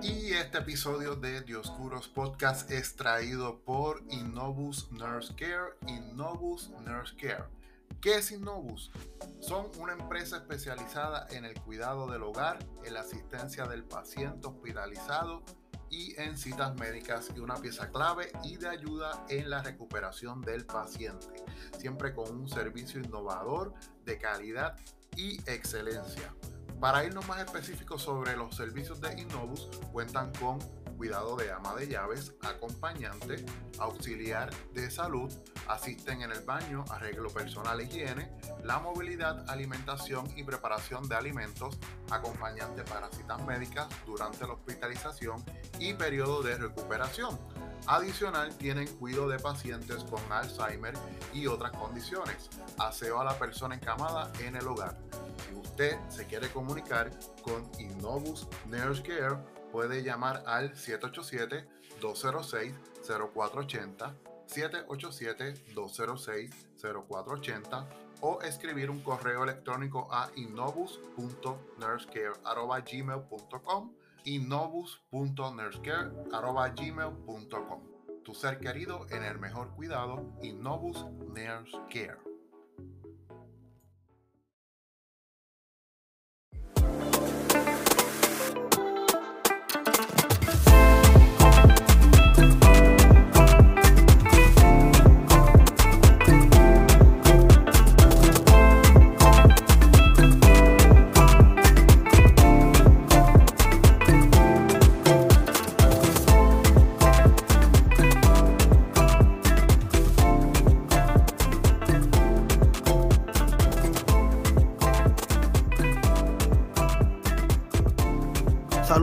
Y este episodio de Dioscuros Podcast es traído por Innovus Nurse Care. Innovus Nurse Care. ¿Qué es Innovus? Son una empresa especializada en el cuidado del hogar, en la asistencia del paciente hospitalizado y en citas médicas y una pieza clave y de ayuda en la recuperación del paciente, siempre con un servicio innovador de calidad y excelencia. Para irnos más específicos sobre los servicios de Innovus, cuentan con cuidado de ama de llaves, acompañante, auxiliar de salud, asisten en el baño, arreglo personal, higiene, la movilidad, alimentación y preparación de alimentos, acompañante para citas médicas durante la hospitalización y periodo de recuperación. Adicional, tienen cuidado de pacientes con Alzheimer y otras condiciones, aseo a la persona encamada en el hogar. Si usted se quiere comunicar con Innovus Nurse Care, puede llamar al 787-206-0480, 787-206-0480 o escribir un correo electrónico a innovus.nursecare.gmail.com innovus.nursecare.gmail.com Tu ser querido en el mejor cuidado, Innovus Nurse Care.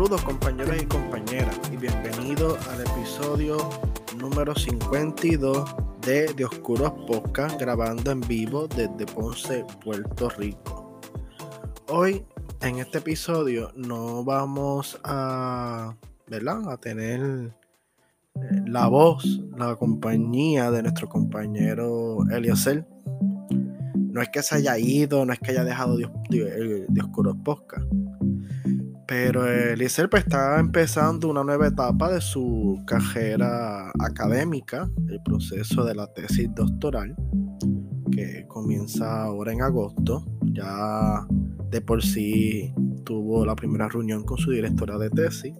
Saludos compañeros y compañeras y bienvenidos al episodio número 52 de De Oscuros Podcast grabando en vivo desde Ponce, Puerto Rico. Hoy en este episodio no vamos a, ¿verdad? a tener eh, la voz, la compañía de nuestro compañero Eliezer. No es que se haya ido, no es que haya dejado de, de, de Oscuros Podcast pero Eliezer pues, está empezando una nueva etapa de su carrera académica, el proceso de la tesis doctoral, que comienza ahora en agosto. Ya de por sí tuvo la primera reunión con su directora de tesis.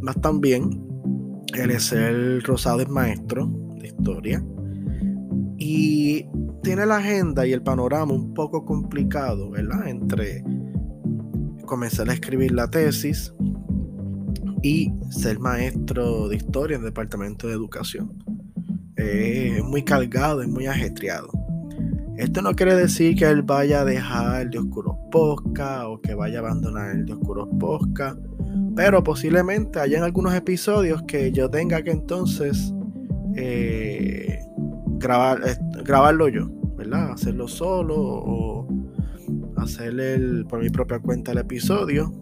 Más también, Eliezer Rosado es maestro de historia y tiene la agenda y el panorama un poco complicado, ¿verdad? Entre comenzar a escribir la tesis y ser maestro de historia en el departamento de educación. es muy cargado, es muy ajetreado. Esto no quiere decir que él vaya a dejar el de Oscuros Posca o que vaya a abandonar el de Oscuros Posca, pero posiblemente hayan algunos episodios que yo tenga que entonces eh, grabar, eh, grabarlo yo, ¿verdad? Hacerlo solo o hacer el, por mi propia cuenta el episodio.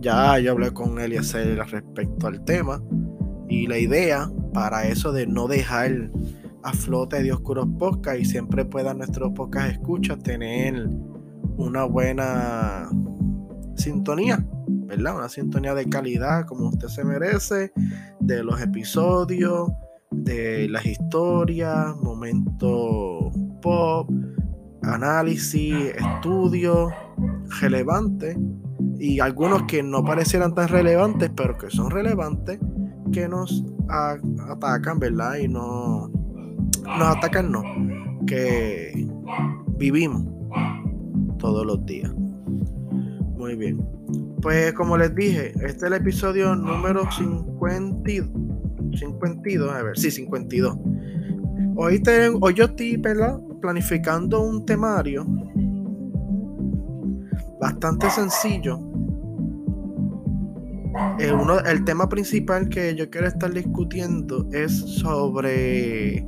Ya yo hablé con hacer respecto al tema. Y la idea para eso de no dejar a flote de Oscuros Podcast y siempre puedan nuestros podcast escuchas tener una buena sintonía, ¿verdad? Una sintonía de calidad como usted se merece, de los episodios, de las historias, momentos pop, análisis, estudios relevantes y algunos que no parecieran tan relevantes, pero que son relevantes, que nos atacan, ¿verdad? Y no nos atacan, no, que vivimos todos los días. Muy bien. Pues como les dije, este es el episodio número 52. 52, a ver, sí, 52. Hoy, tengo, hoy yo estoy, ¿verdad? Planificando un temario bastante sencillo. El, uno, el tema principal que yo quiero estar discutiendo es sobre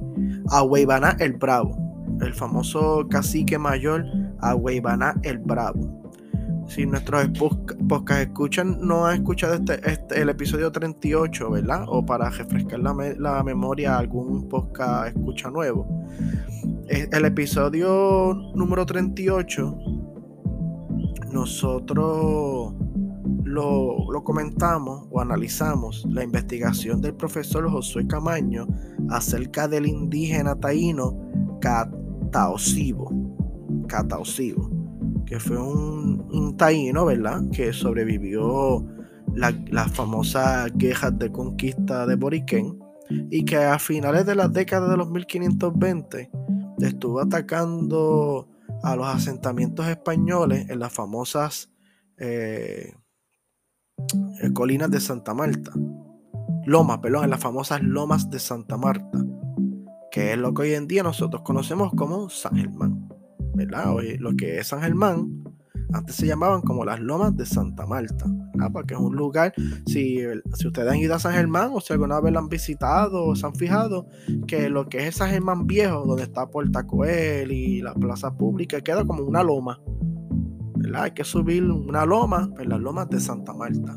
Agüeybana el Bravo, el famoso cacique mayor Agüeybana el Bravo. Si nuestros podcast escuchan, no han escuchado este, este, el episodio 38, ¿verdad? O para refrescar la, la memoria, algún podcast escucha nuevo. El episodio número 38, nosotros lo, comentamos o analizamos la investigación del profesor Josué Camaño acerca del indígena taíno Cataosivo, Cataosivo que fue un, taíno, ¿verdad? Que sobrevivió las la famosas quejas de conquista de Boriquén y que a finales de las décadas de los 1520 estuvo atacando a los asentamientos españoles en las famosas eh, eh, colinas de Santa Marta. Lomas, perdón, en las famosas lomas de Santa Marta, que es lo que hoy en día nosotros conocemos como San Germán. ¿Verdad? Hoy, lo que es San Germán, antes se llamaban como las lomas de Santa Marta, porque es un lugar, si, si ustedes han ido a San Germán o si alguna vez lo han visitado o se han fijado, que lo que es San Germán viejo, donde está Puerta Coel y la plaza pública, queda como una loma. ¿verdad? Hay que subir una loma en las lomas de Santa Marta.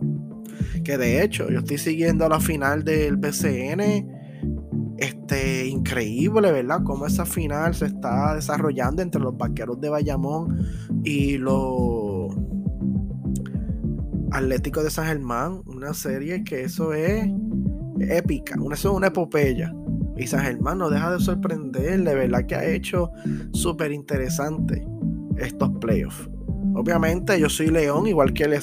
Que de hecho, yo estoy siguiendo la final del BCN. Este, increíble, ¿verdad? Cómo esa final se está desarrollando entre los vaqueros de Bayamón y los Atléticos de San Germán. Una serie que eso es épica, eso es una epopeya. Y San Germán no deja de sorprender, de verdad que ha hecho súper interesante estos playoffs. Obviamente yo soy León, igual que él,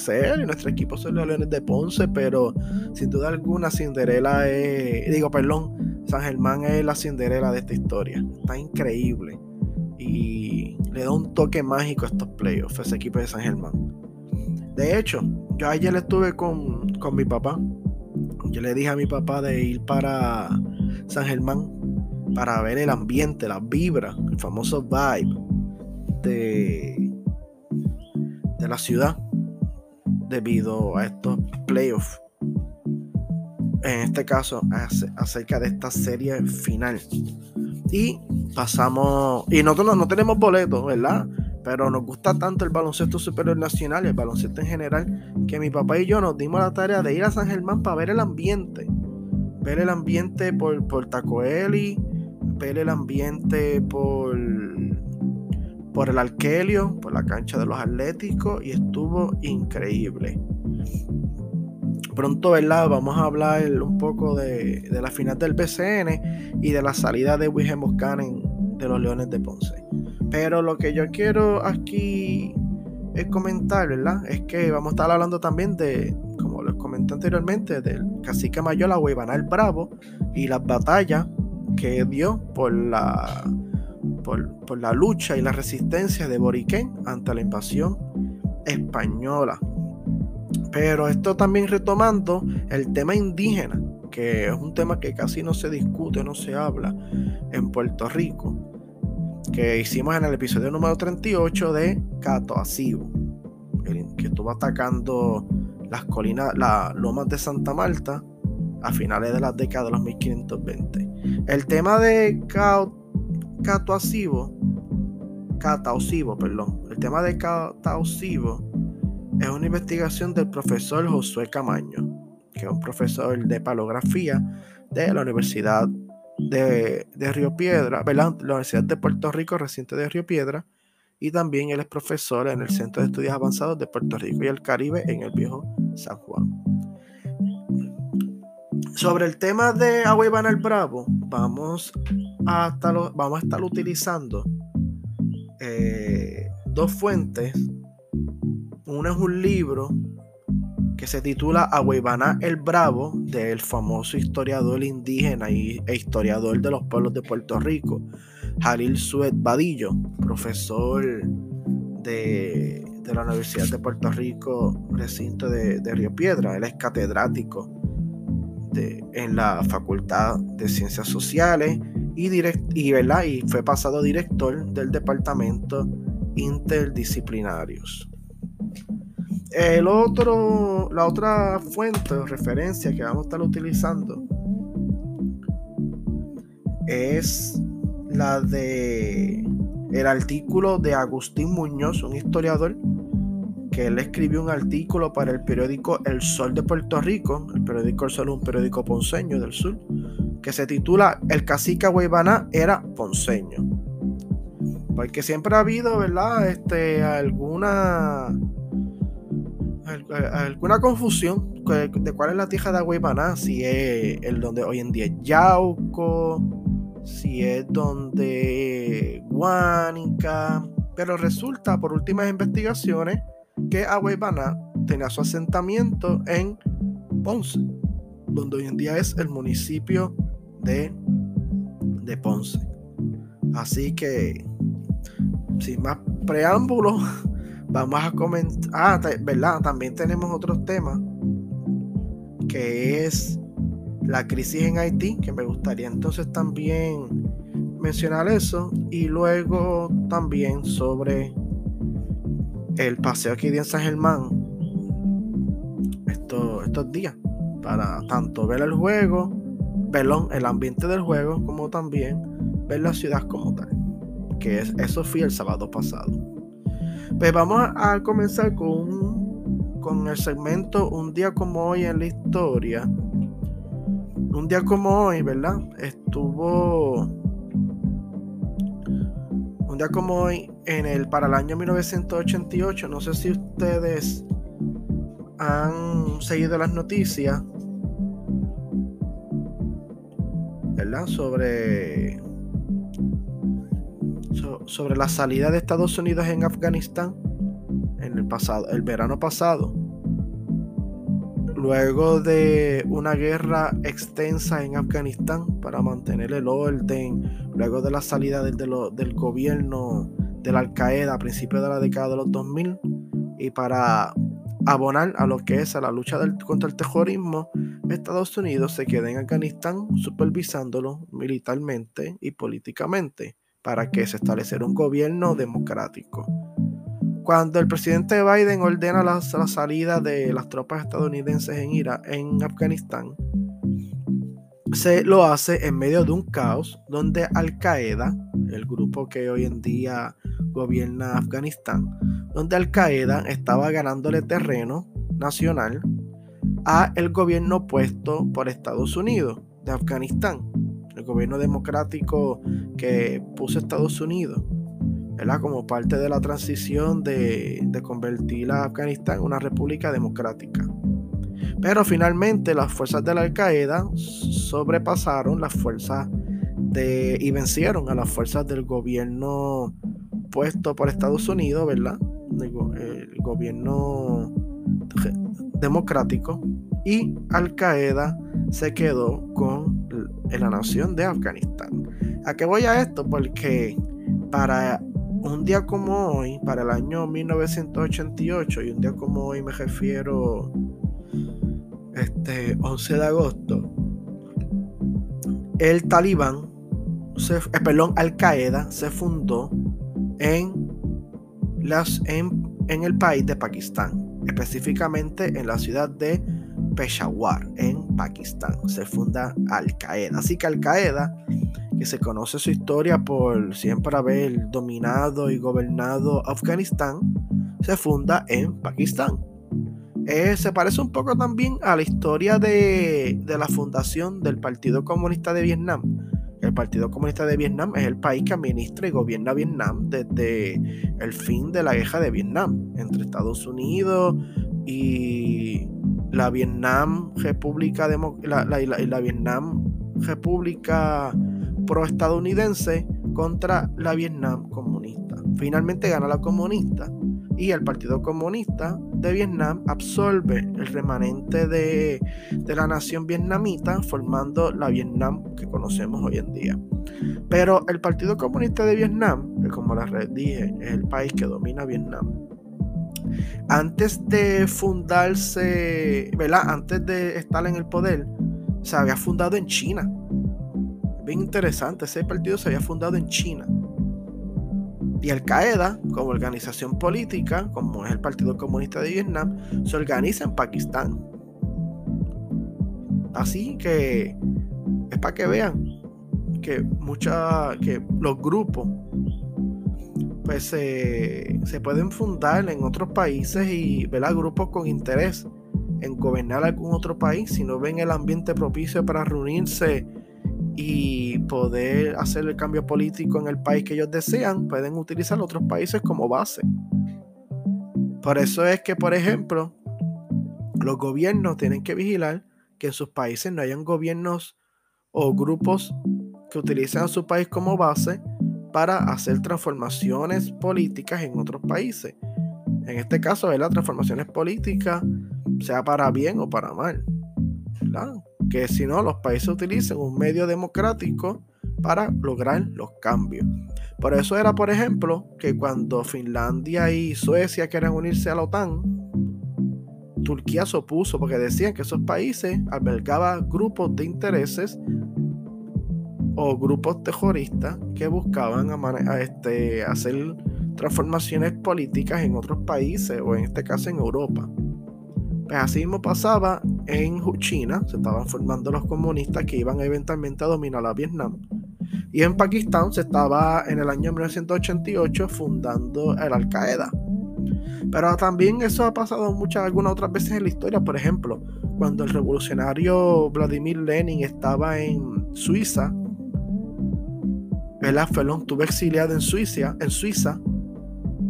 y nuestro equipo son los Leones de Ponce, pero sin duda alguna Cinderela es, digo, perdón, San Germán es la Cinderela de esta historia. Está increíble. Y le da un toque mágico a estos playoffs, a ese equipo de San Germán. De hecho, yo ayer estuve con, con mi papá. Yo le dije a mi papá de ir para San Germán para ver el ambiente, las vibras, el famoso vibe de de la ciudad debido a estos playoffs. En este caso, acerca de esta serie final. Y pasamos. Y nosotros no, tenemos boletos, ¿verdad? Pero nos gusta tanto el baloncesto superior nacional y el baloncesto en general que mi papá y yo nos dimos la tarea de ir a San Germán para ver el ambiente. Ver el ambiente por, por Tacoeli, ver el ambiente por por el Arkelio, por la cancha de los Atléticos y estuvo increíble. Pronto, ¿verdad? Vamos a hablar un poco de, la final del BCN y de la salida de Wilhelm Buchanan de los Leones de Ponce. Pero lo que yo quiero aquí es comentar, ¿verdad? Es que vamos a estar hablando también de, como les comenté anteriormente, del cacique mayor, la Huevanal Bravo, y las batallas que dio por la por, la lucha y la resistencia de Boriquén ante la invasión española. Pero esto también retomando el tema indígena, que es un tema que casi no se discute, no se habla en Puerto Rico, que hicimos en el episodio número 38 de Cato Asivo, que estuvo atacando las colinas, las lomas de Santa Marta a finales de la década de los 1520. El tema de Cato cataosivo, cataosivo, perdón, el tema de cataosivo es una investigación del profesor Josué Camaño, que es un profesor de palografía de la Universidad de, Río Piedra, ¿verdad? la Universidad de Puerto Rico, reciente de Río Piedra, y también él es profesor en el Centro de Estudios Avanzados de Puerto Rico y el Caribe en el viejo San Juan. Sobre el tema de Agua el Bravo, vamos a estar, vamos a utilizando eh, dos fuentes. Uno es un libro que se titula Agüebaná el Bravo, del famoso historiador indígena e historiador de los pueblos de Puerto Rico, Jalil Suet Badillo, profesor de, la Universidad de Puerto Rico, recinto de, de Río Piedra. Él es catedrático en la Facultad de Ciencias Sociales y, y, fue pasado director del Departamento Interdisciplinarios. El otro, la otra fuente o referencia que vamos a estar utilizando es la de el artículo de Agustín Muñoz, un historiador que él escribió un artículo para el periódico El Sol de Puerto Rico, el periódico El Sol un periódico ponceño del sur, que se titula El cacique Guaybaná era ponceño. Porque siempre ha habido, ¿verdad? Este, alguna alguna confusión de cuál es la tierra de Agüeybaná, si es el donde hoy en día es Yauco, si es donde Guánica, pero resulta por últimas investigaciones que Agüeybaná tenía su asentamiento en Ponce, donde hoy en día es el municipio de, de Ponce. Así que, sin más preámbulos, vamos a comentar. Ah, ¿verdad? También tenemos otros temas, que es la crisis en Haití, que me gustaría entonces también mencionar eso, y luego también sobre el paseo aquí en San Germán estos días para tanto ver el juego, verlo, el ambiente del juego, como también ver la ciudad como tal. Que es, eso fue el sábado pasado. Pues vamos a, comenzar con, con el segmento Un día como hoy en la historia. Un día como hoy, ¿verdad? Estuvo un día como hoy en el para el año 1988, no sé si ustedes han seguido las noticias, ¿verdad? Sobre, sobre la salida de Estados Unidos en Afganistán en el pasado, el verano pasado. Luego de una guerra extensa en Afganistán para mantener el orden, luego de la salida del, del gobierno de la Al Qaeda a principios de la década de los 2000 y para abonar a lo que es a la lucha contra el terrorismo, Estados Unidos se queda en Afganistán supervisándolo militarmente y políticamente para que se estableciera un gobierno democrático. Cuando el presidente Biden ordena la, salida de las tropas estadounidenses en, Irak, en Afganistán, se lo hace en medio de un caos donde Al Qaeda, el grupo que hoy en día gobierna Afganistán, donde Al Qaeda estaba ganándole terreno nacional a el gobierno puesto por Estados Unidos de Afganistán, el gobierno democrático que puso Estados Unidos, ¿verdad? como parte de la transición de, convertir a Afganistán en una república democrática. Pero finalmente las fuerzas de la Al Qaeda sobrepasaron las fuerzas de, y vencieron a las fuerzas del gobierno puesto por Estados Unidos, ¿verdad? El, gobierno democrático y Al Qaeda se quedó con la nación de Afganistán. ¿A qué voy a esto? Porque para un día como hoy, para el año 1988, y un día como hoy me refiero este 11 de agosto, el talibán, se, eh, perdón, Al Qaeda se fundó en, las, en, en el país de Pakistán, específicamente en la ciudad de Peshawar, en Pakistán. Se funda Al Qaeda. Así que Al Qaeda, que se conoce su historia por siempre haber dominado y gobernado Afganistán, se funda en Pakistán. Eh, se parece un poco también a la historia de, de la fundación del Partido Comunista de Vietnam el Partido Comunista de Vietnam es el país que administra y gobierna Vietnam desde el fin de la guerra de Vietnam entre Estados Unidos y la Vietnam República la, la, Vietnam República pro-estadounidense contra la Vietnam comunista. Finalmente gana la comunista y el Partido Comunista de Vietnam absorbe el remanente de, la nación vietnamita formando la Vietnam que conocemos hoy en día. Pero el Partido Comunista de Vietnam, que como les dije, es el país que domina Vietnam, antes de fundarse, ¿verdad? Antes de estar en el poder, se había fundado en China. Bien interesante, ese partido se había fundado en China. Y Al Qaeda, como organización política, como es el Partido Comunista de Vietnam, se organiza en Pakistán. Así que es para que vean que mucha, que los grupos pues se pueden fundar en otros países y ver a grupos con interés en gobernar algún otro país si no ven el ambiente propicio para reunirse y poder hacer el cambio político en el país que ellos desean, pueden utilizar otros países como base. Por eso es que, por ejemplo, los gobiernos tienen que vigilar que en sus países no hayan gobiernos o grupos que utilicen a su país como base para hacer transformaciones políticas en otros países. En este caso, las transformaciones políticas, sea para bien o para mal. Que si no, los países utilicen un medio democrático para lograr los cambios. Por eso era, por ejemplo, que cuando Finlandia y Suecia querían unirse a la OTAN, Turquía se opuso porque decían que esos países albergaban grupos de intereses o grupos terroristas que buscaban este, hacer transformaciones políticas en otros países o en este caso en Europa. Pues así mismo pasaba en China, se estaban formando los comunistas que iban eventualmente a dominar a Vietnam. Y en Pakistán se estaba en el año 1988 fundando el Al Qaeda. Pero también eso ha pasado muchas, algunas otras veces en la historia. Por ejemplo, cuando el revolucionario Vladimir Lenin estaba en Suiza, el Afelón estuvo exiliado en Suiza, en Suiza.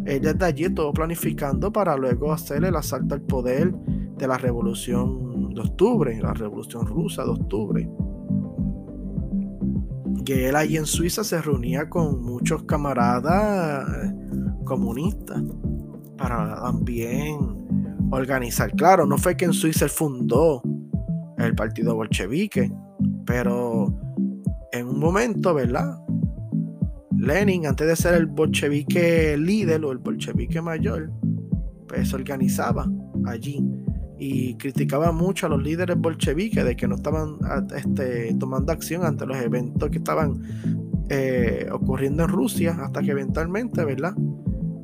Ella de allí todo planificando para luego hacer el asalto al poder de la revolución de octubre, la revolución rusa de octubre. Que él allí en Suiza se reunía con muchos camaradas comunistas para también organizar. Claro, no fue que en Suiza él fundó el partido bolchevique, pero en un momento, ¿verdad? Lenin, antes de ser el bolchevique líder o el bolchevique mayor, pues se organizaba allí y criticaba mucho a los líderes bolcheviques de que no estaban este, tomando acción ante los eventos que estaban eh, ocurriendo en Rusia, hasta que eventualmente, ¿verdad?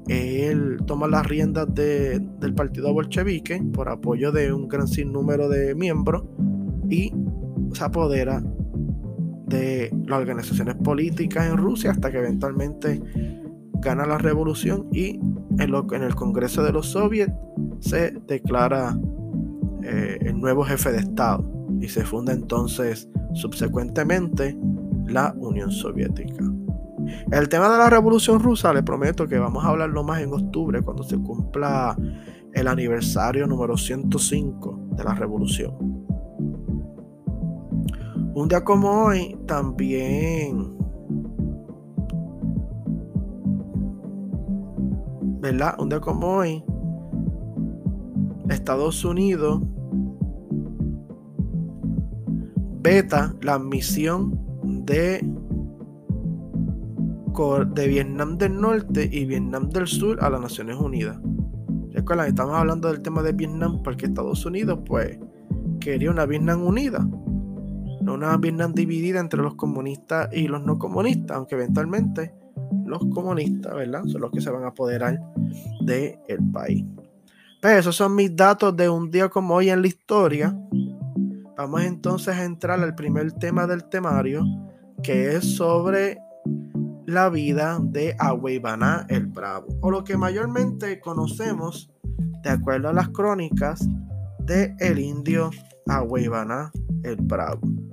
él toma las riendas del partido bolchevique por apoyo de un gran sinnúmero de miembros y se apodera de las organizaciones políticas en Rusia hasta que eventualmente gana la revolución y en, lo, en el Congreso de los Soviets se declara eh, el nuevo jefe de Estado y se funda entonces subsecuentemente la Unión Soviética. El tema de la Revolución Rusa, le prometo que vamos a hablarlo más en octubre, cuando se cumpla el aniversario número 105 de la Revolución. Un día como hoy, también, ¿verdad? Un día como hoy, Estados Unidos veta la admisión de de Vietnam del Norte y Vietnam del Sur a las Naciones Unidas. Recuerden, estamos hablando del tema de Vietnam porque Estados Unidos, pues, quería una Vietnam unida, una Vietnam dividida entre los comunistas y los no comunistas, aunque eventualmente los comunistas, ¿verdad? Son los que se van a apoderar del país. Pues esos son mis datos de un día como hoy en la historia. Vamos entonces a entrar al primer tema del temario, que es sobre la vida de Agüeybaná el Bravo, o lo que mayormente conocemos, de acuerdo a las crónicas, de el indio Agüeybaná el Bravo.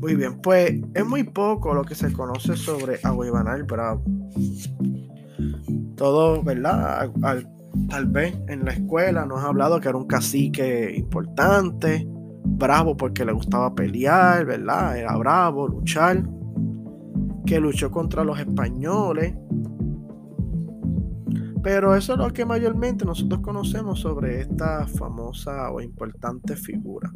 Muy bien, pues es muy poco lo que se conoce sobre Agüeybaná el Bravo. Todo, ¿verdad? tal vez en la escuela nos ha hablado que era un cacique importante, bravo porque le gustaba pelear, ¿verdad? Era bravo, luchar que luchó contra los españoles. Pero eso es lo que mayormente nosotros conocemos sobre esta famosa o importante figura.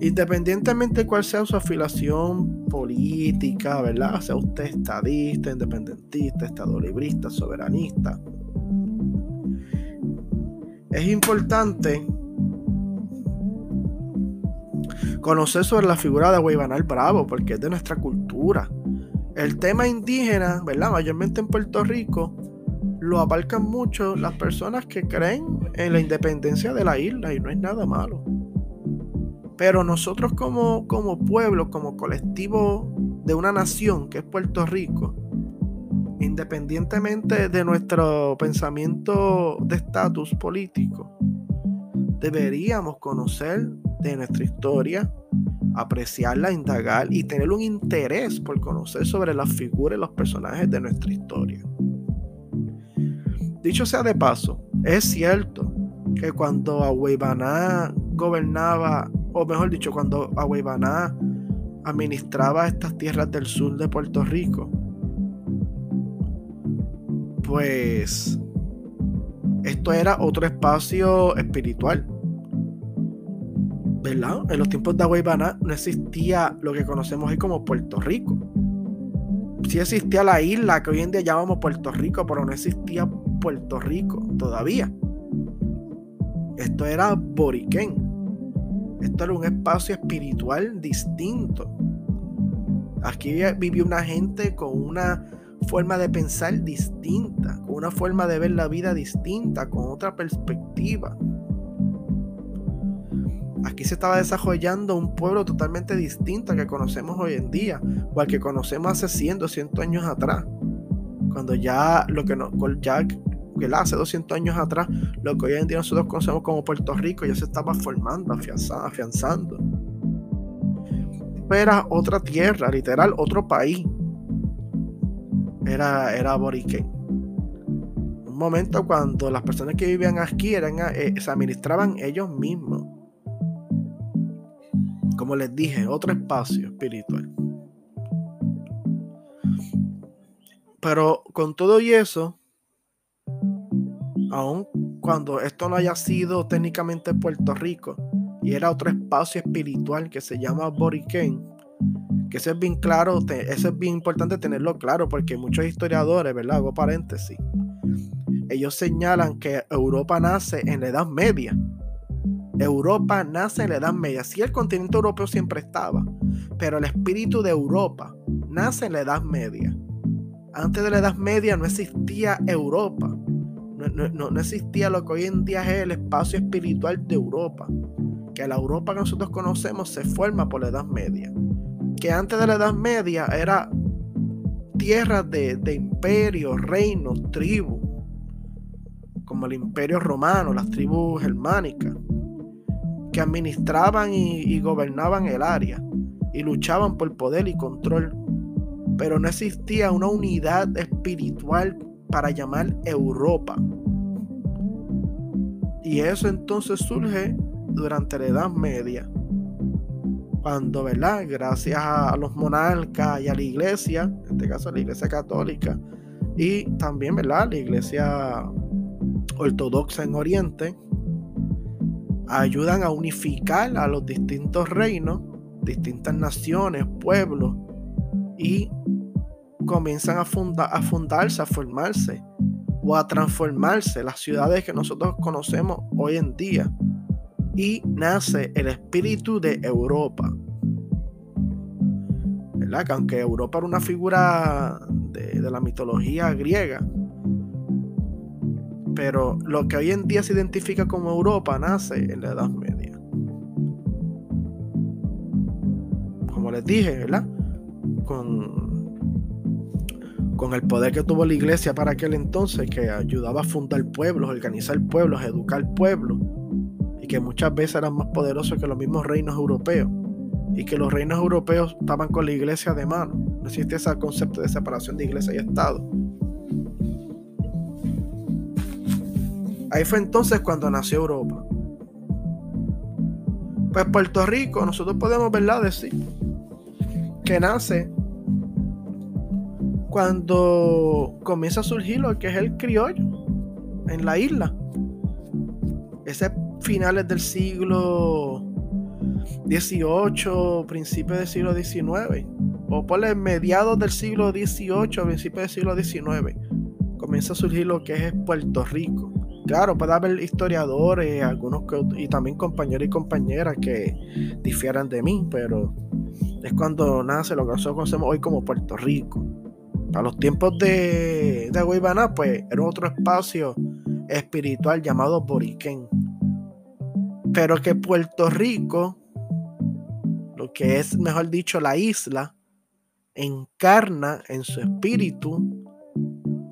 Independientemente de cuál sea su afiliación política, ¿verdad? Sea usted estadista, independentista, estadolibrista, soberanista. Es importante conocer sobre la figura de Guaybanal Bravo, porque es de nuestra cultura el tema indígena, ¿verdad? Mayormente en Puerto Rico, lo abarcan mucho las personas que creen en la independencia de la isla y no es nada malo. Pero nosotros como, como pueblo, como colectivo de una nación que es Puerto Rico, independientemente de nuestro pensamiento de estatus político, deberíamos conocer de nuestra historia, apreciarla, indagar y tener un interés por conocer sobre las figuras y los personajes de nuestra historia. Dicho sea de paso, es cierto que cuando Agüeybaná gobernaba, o mejor dicho, cuando Agüeybaná administraba estas tierras del sur de Puerto Rico, pues esto era otro espacio espiritual. ¿Verdad? En los tiempos de Agüeybaná no existía lo que conocemos hoy como Puerto Rico. Sí existía la isla que hoy en día llamamos Puerto Rico, pero no existía Puerto Rico todavía. Esto era Boriquén. Esto era un espacio espiritual distinto. Aquí vivió una gente con una forma de pensar distinta, con una forma de ver la vida distinta, con otra perspectiva. Aquí se estaba desarrollando un pueblo totalmente distinto al que conocemos hoy en día, o al que conocemos hace 100, 200 años atrás. Cuando ya lo que no, ya que hace 200 años atrás, lo que hoy en día nosotros conocemos como Puerto Rico ya se estaba formando, afianzando. Era otra tierra, literal, otro país. Era, era. Un momento cuando las personas que vivían aquí eran, eh, se administraban ellos mismos. Como les dije, otro espacio espiritual. Pero con todo y eso, aun cuando esto no haya sido técnicamente Puerto Rico y era otro espacio espiritual que se llama Boriquén, que eso es bien claro, eso es bien importante tenerlo claro porque muchos historiadores, ¿verdad? Hago paréntesis. Ellos señalan que Europa nace en la Edad Media. Europa nace en la Edad Media. Sí, el continente europeo siempre estaba, pero el espíritu de Europa nace en la Edad Media. Antes de la Edad Media no existía Europa no, existía lo que hoy en día es el espacio espiritual de Europa. Que la Europa que nosotros conocemos se forma por la Edad Media. Que antes de la Edad Media era tierra de, de imperios, reinos, tribus, como el imperio romano, las tribus germánicas, que administraban y, y gobernaban el área y luchaban por poder y control. Pero no existía una unidad espiritual para llamar Europa. Y eso entonces surge durante la Edad Media, cuando, ¿verdad? Gracias a los monarcas y a la iglesia, en este caso la iglesia católica, y también, ¿verdad? La iglesia ortodoxa en Oriente, ayudan a unificar a los distintos reinos, distintas naciones, pueblos, y comienzan a, a fundarse, a formarse o a transformarse las ciudades que nosotros conocemos hoy en día. Y nace el espíritu de Europa. ¿Verdad? Que aunque Europa era una figura de, de la mitología griega, pero lo que hoy en día se identifica como Europa nace en la Edad Media. Como les dije, ¿verdad? Con con el poder que tuvo la iglesia para aquel entonces, que ayudaba a fundar pueblos, organizar pueblos, educar pueblos, y que muchas veces eran más poderosos que los mismos reinos europeos, y que los reinos europeos estaban con la iglesia de mano. No existe ese concepto de separación de iglesia y Estado. Ahí fue entonces cuando nació Europa. Pues Puerto Rico, nosotros podemos, ¿verdad? Decir que nace cuando comienza a surgir lo que es el criollo en la isla. Ese finales del siglo XVIII, principios del siglo XIX, o por mediados del siglo XVIII, principios del siglo XIX, comienza a surgir lo que es Puerto Rico. Claro, puede haber historiadores, algunos y también compañeros y compañeras que difieran de mí, pero es cuando nace lo que nosotros conocemos hoy como Puerto Rico. Para los tiempos de, de pues era otro espacio espiritual llamado Boriquén. Pero que Puerto Rico, lo que es mejor dicho la isla, encarna en su espíritu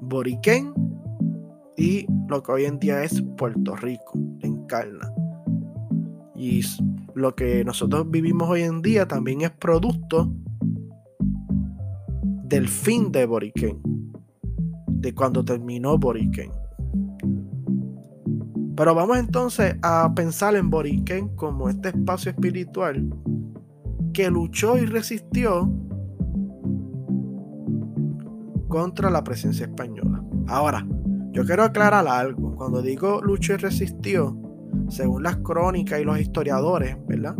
Boriquén y lo que hoy en día es Puerto Rico, encarna. Y lo que nosotros vivimos hoy en día también es producto del fin de Boriquén, de cuando terminó Boriquén. Pero vamos entonces a pensar en Boriquén como este espacio espiritual que luchó y resistió contra la presencia española. Ahora, yo quiero aclarar algo. Cuando digo luchó y resistió, según las crónicas y los historiadores, ¿verdad?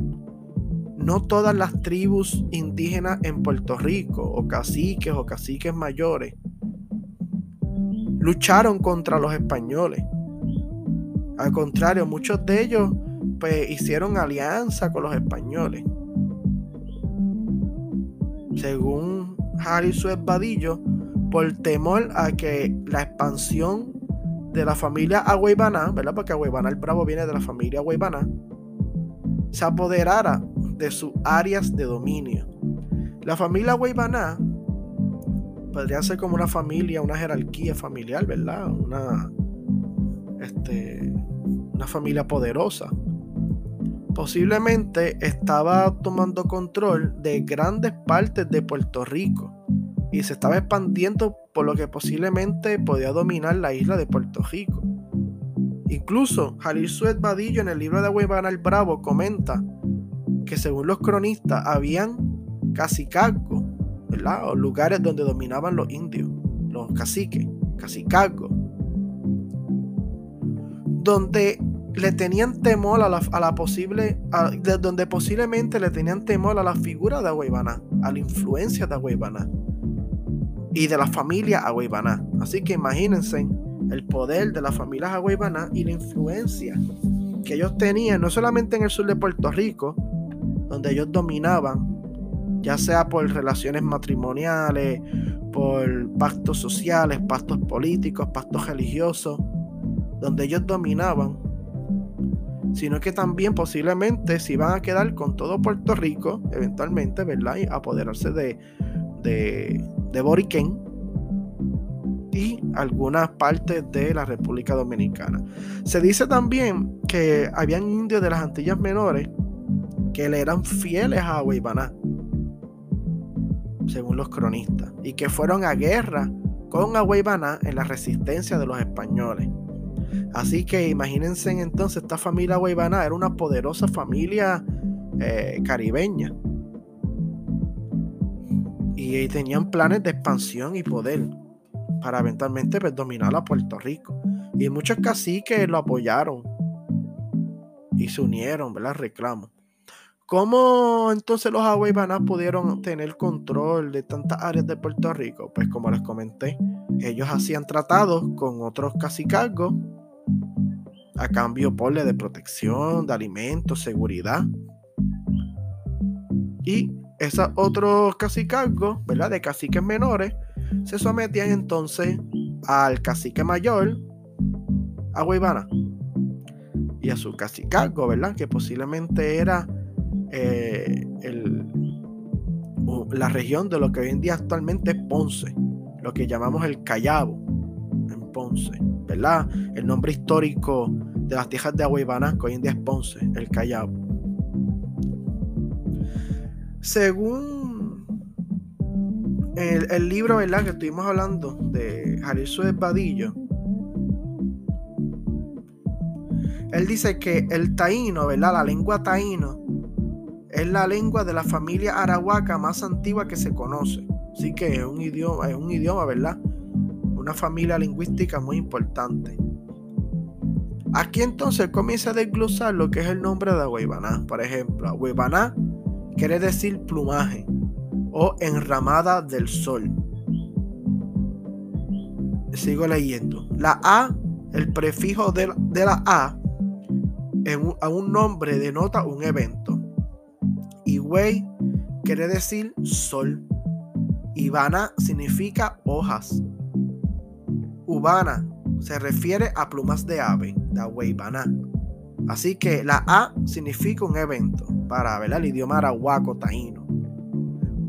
No todas las tribus indígenas en Puerto Rico, o caciques o caciques mayores, lucharon contra los españoles. Al contrario, muchos de ellos pues, hicieron alianza con los españoles. Según Harry Suez Vadillo, por temor a que la expansión de la familia Agüeybaná, ¿verdad? Porque Agüeybaná el Bravo viene de la familia Agüeybaná, se apoderara de sus áreas de dominio. La familia Agüeybaná podría ser como una familia, una jerarquía familiar, ¿verdad? Una, este, una familia poderosa. Posiblemente estaba tomando control de grandes partes de Puerto Rico y se estaba expandiendo por lo que posiblemente podía dominar la isla de Puerto Rico. Incluso Jalil Suez Badillo en el libro de Huevana el Bravo comenta que según los cronistas habían cacicazgos, ¿verdad? O lugares donde dominaban los indios, los caciques, cacicazgos, donde le tenían temor a la, posible, de donde posiblemente le tenían temor a la figura de Agüeybaná, a la influencia de Agüeybaná y de la familia Agüeybaná. Así que imagínense el poder de las familias Agüeybaná y la influencia que ellos tenían, no solamente en el sur de Puerto Rico, donde ellos dominaban, ya sea por relaciones matrimoniales, por pactos sociales, pactos políticos, pactos religiosos, donde ellos dominaban, sino que también posiblemente se iban a quedar con todo Puerto Rico, eventualmente, ¿verdad? Y apoderarse de, de, de Boriquén y algunas partes de la República Dominicana. Se dice también que habían indios de las Antillas Menores que le eran fieles a Agüeybaná, según los cronistas, y que fueron a guerra con Agüeybaná en la resistencia de los españoles. Así que imagínense entonces, esta familia Agüeybaná era una poderosa familia eh, caribeña y tenían planes de expansión y poder para eventualmente pues, dominar a Puerto Rico. Y muchos caciques lo apoyaron y se unieron, ¿verdad? Reclamo. ¿Cómo entonces los Agüeybaná pudieron tener control de tantas áreas de Puerto Rico? Pues como les comenté, ellos hacían tratados con otros cacicazgos a cambio por de protección, de alimentos, seguridad. Y esos otros cacicazgos, ¿verdad? De caciques menores, se sometían entonces al cacique mayor, a y a su cacicazgo, ¿verdad? Que posiblemente era eh, la región de lo que hoy en día actualmente es Ponce, lo que llamamos el Callabo, en Ponce, ¿verdad? El nombre histórico de las tierras de Agüibana, que hoy en día es Ponce, el Callabo. Según el, libro ¿verdad? que estuvimos hablando de Suez Vadillo, él dice que el taíno, ¿verdad? La lengua taíno es la lengua de la familia arahuaca más antigua que se conoce. Así que es un idioma, es un idioma, ¿verdad? Una familia lingüística muy importante. Aquí entonces comienza a desglosar lo que es el nombre de Agüeybaná. Por ejemplo, Agüeybaná quiere decir plumaje o enramada del sol. Sigo leyendo. La A, el prefijo de, la A, a un nombre denota un evento. Y wey quiere decir sol. Ivana significa hojas. Ubana se refiere a plumas de ave, Ivana. Así que la A significa un evento para ver el idioma arahuaco taíno.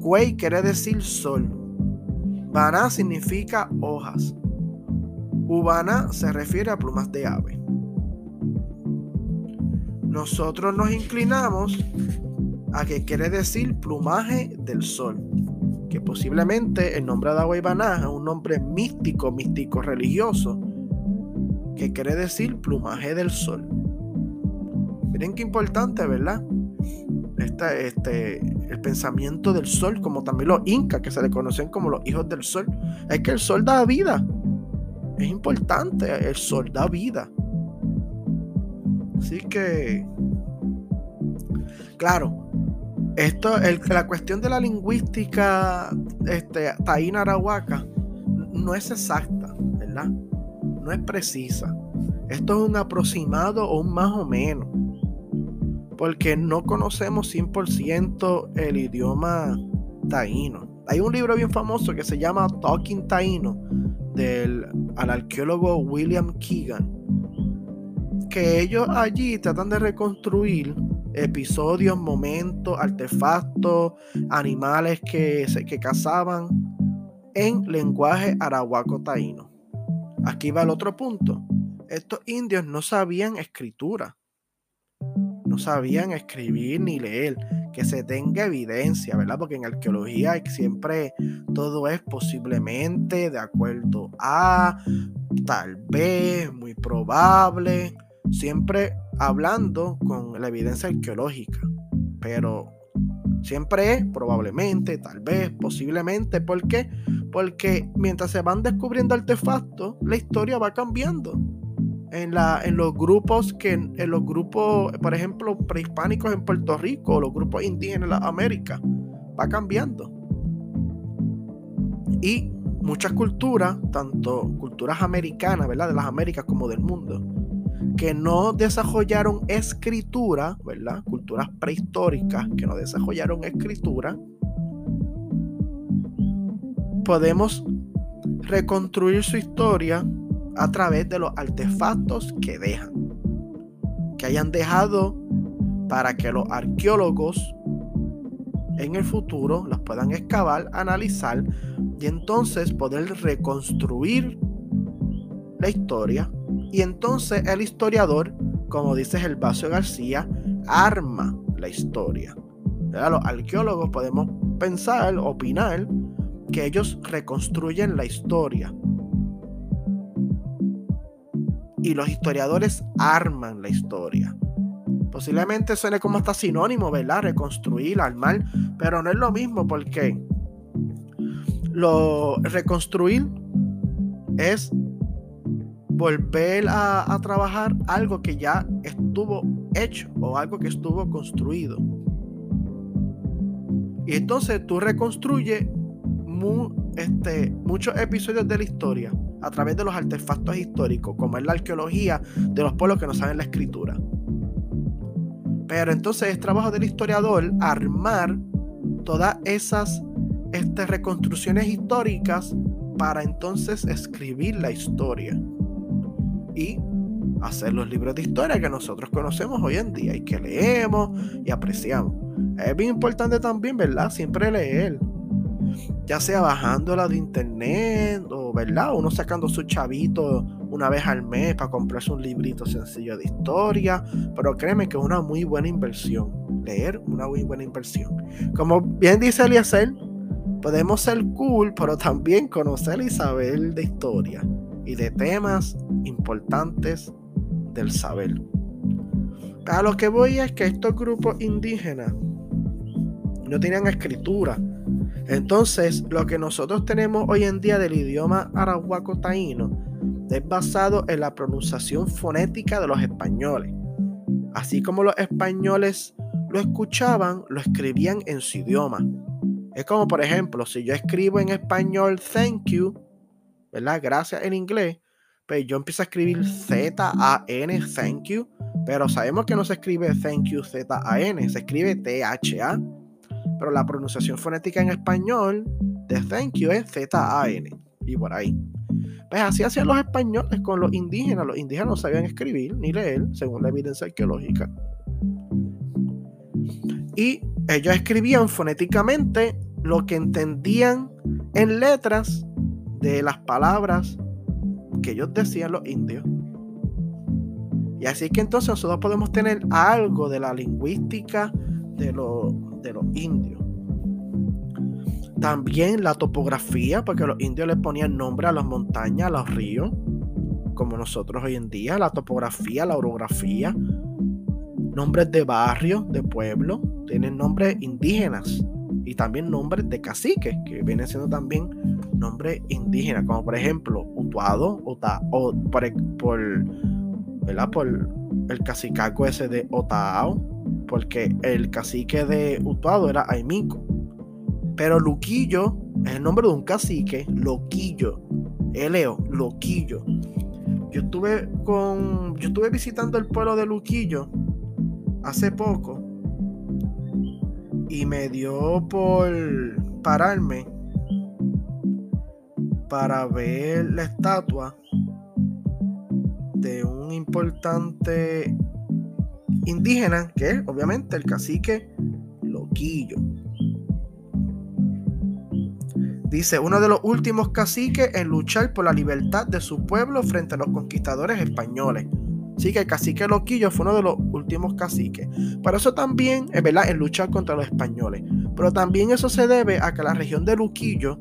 Cuey quiere decir sol. Baná significa hojas. Ubana se refiere a plumas de ave. Nosotros nos inclinamos a que quiere decir plumaje del sol, que posiblemente el nombre de Agua es un nombre místico, místico religioso, que quiere decir plumaje del sol. Miren qué importante, ¿verdad? Este, este, el pensamiento del sol, como también los incas, que se le conocen como los hijos del sol. Es que el sol da vida. Es importante, el sol da vida. Así que, claro, esto, la cuestión de la lingüística este, taína arahuaca no es exacta, ¿verdad? No es precisa. Esto es un aproximado o un más o menos. Porque no conocemos 100% el idioma taíno. Hay un libro bien famoso que se llama Talking Taíno del al arqueólogo William Keegan. Que ellos allí tratan de reconstruir episodios, momentos, artefactos, animales que, que cazaban en lenguaje arahuaco taíno. Aquí va el otro punto. Estos indios no sabían escritura, no sabían escribir ni leer, que se tenga evidencia, ¿verdad? Porque en arqueología siempre todo es posiblemente de acuerdo a, tal vez, muy probable, siempre hablando con la evidencia arqueológica, pero siempre es probablemente, tal vez, posiblemente, ¿por qué? Porque mientras se van descubriendo artefactos, la historia va cambiando. En, la, en los grupos que en los grupos, por ejemplo, prehispánicos en Puerto Rico, los grupos indígenas en la América, va cambiando. Y muchas culturas, tanto culturas americanas, ¿verdad? De las Américas como del mundo, que no desarrollaron escritura, ¿verdad? Culturas prehistóricas que no desarrollaron escritura, podemos reconstruir su historia a través de los artefactos que dejan, que hayan dejado para que los arqueólogos en el futuro los puedan excavar, analizar y entonces poder reconstruir la historia y entonces el historiador, como dice Gervasio García, arma la historia. Los arqueólogos podemos pensar, opinar, que ellos reconstruyen la historia. Y los historiadores arman la historia. Posiblemente suene como hasta sinónimo, ¿verdad? Reconstruir, armar, pero no es lo mismo porque lo reconstruir es volver a, trabajar algo que ya estuvo hecho o algo que estuvo construido. Y entonces tú reconstruyes este, muchos episodios de la historia a través de los artefactos históricos, como es la arqueología de los pueblos que no saben la escritura. Pero entonces es trabajo del historiador armar todas esas este, reconstrucciones históricas para entonces escribir la historia y hacer los libros de historia que nosotros conocemos hoy en día y que leemos y apreciamos. Es bien importante también, ¿verdad? Siempre leer. Ya sea bajándola de internet o, ¿verdad? Uno sacando su chavito una vez al mes para comprarse un librito sencillo de historia. Pero créeme que es una muy buena inversión. Leer, una muy buena inversión. Como bien dice Eliezer, podemos ser cool, pero también conocer y saber de historia y de temas importantes del saber. A lo que voy es que estos grupos indígenas no tenían escritura. Entonces, lo que nosotros tenemos hoy en día del idioma arahuaco taíno es basado en la pronunciación fonética de los españoles. Así como los españoles lo escuchaban, lo escribían en su idioma. Es como, por ejemplo, si yo escribo en español thank you, ¿verdad? Gracias en inglés, pues yo empiezo a escribir Z-A-N, thank you, pero sabemos que no se escribe thank you Z-A-N, se escribe T-H-A, pero la pronunciación fonética en español de thank you es Z-A-N, y por ahí. Pues así hacían los españoles con los indígenas, los indígenas no sabían escribir ni leer, según la evidencia arqueológica. Y ellos escribían fonéticamente lo que entendían en letras de las palabras que ellos decían los indios. Y así que entonces nosotros podemos tener algo de la lingüística de, de los indios. También la topografía, porque los indios le ponían nombre a las montañas, a los ríos. como nosotros hoy en día, la topografía, la orografía, nombres de barrio, de pueblo, tienen nombres indígenas y también nombres de caciques, que vienen siendo también nombres indígenas, como por ejemplo Utuado, Ota, o por, por, por el cacicaco ese de Otao, porque el cacique de Utuado era Aimico. Pero Luquillo es el nombre de un cacique, Loquillo, Eleo, Loquillo. Yo estuve con. Yo estuve visitando el pueblo de Luquillo hace poco. Y me dio por pararme para ver la estatua de un importante indígena, que es obviamente el cacique Loquillo. Dice, uno de los últimos caciques en luchar por la libertad de su pueblo frente a los conquistadores españoles. Así que el cacique Loquillo fue uno de los últimos caciques. Para eso también, es verdad, en luchar contra los españoles. Pero también eso se debe a que la región de Luquillo,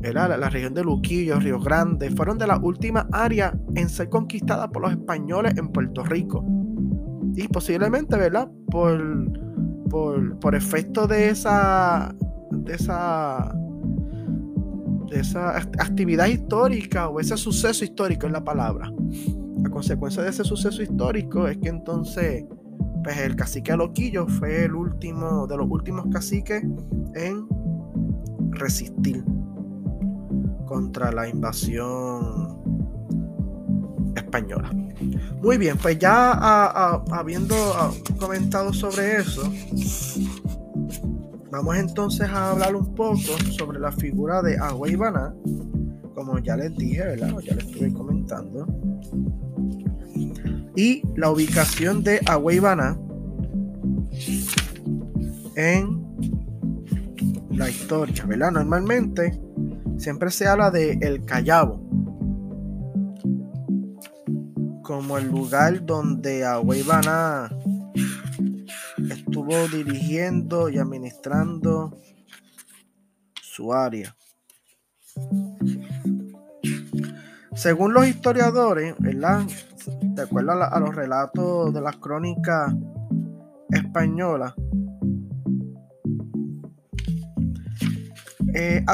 la, la región de Luquillo, Río Grande, fueron de las últimas áreas en ser conquistadas por los españoles en Puerto Rico. Y posiblemente, ¿verdad? Por, por, por efecto de esa, de esa esa actividad histórica o ese suceso histórico es la palabra. A consecuencia de ese suceso histórico es que entonces pues el cacique Loquillo fue el último de los últimos caciques en resistir contra la invasión española. Muy bien, pues ya habiendo comentado sobre eso, Vamos entonces a hablar un poco sobre la figura de Agua Ivana, como ya les dije, ¿verdad? ya les estuve comentando. Y la ubicación de Agua Ivana en la historia, ¿verdad? Normalmente siempre se habla de El Callao como el lugar donde Agua Ivana estuvo dirigiendo y administrando su área. Según los historiadores, ¿verdad? de acuerdo a, los relatos de las crónicas españolas, eh,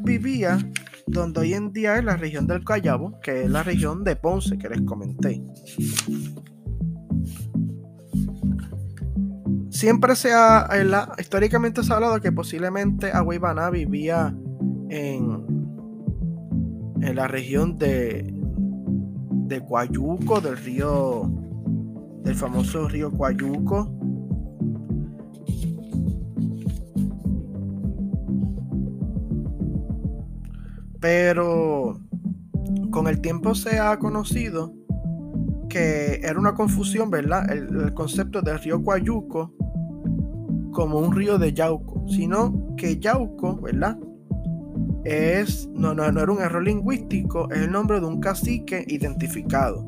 vivía donde hoy en día es la región del Callao, que es la región de Ponce que les comenté. siempre se ha, históricamente se ha hablado que posiblemente Agüey vivía en, en la región de, de del río, del famoso río Coayuco. Pero con el tiempo se ha conocido que era una confusión, ¿verdad? El, concepto del río Coayuco como un río de Yauco, sino que Yauco, ¿verdad? Es, no, no, no era un error lingüístico, es el nombre de un cacique identificado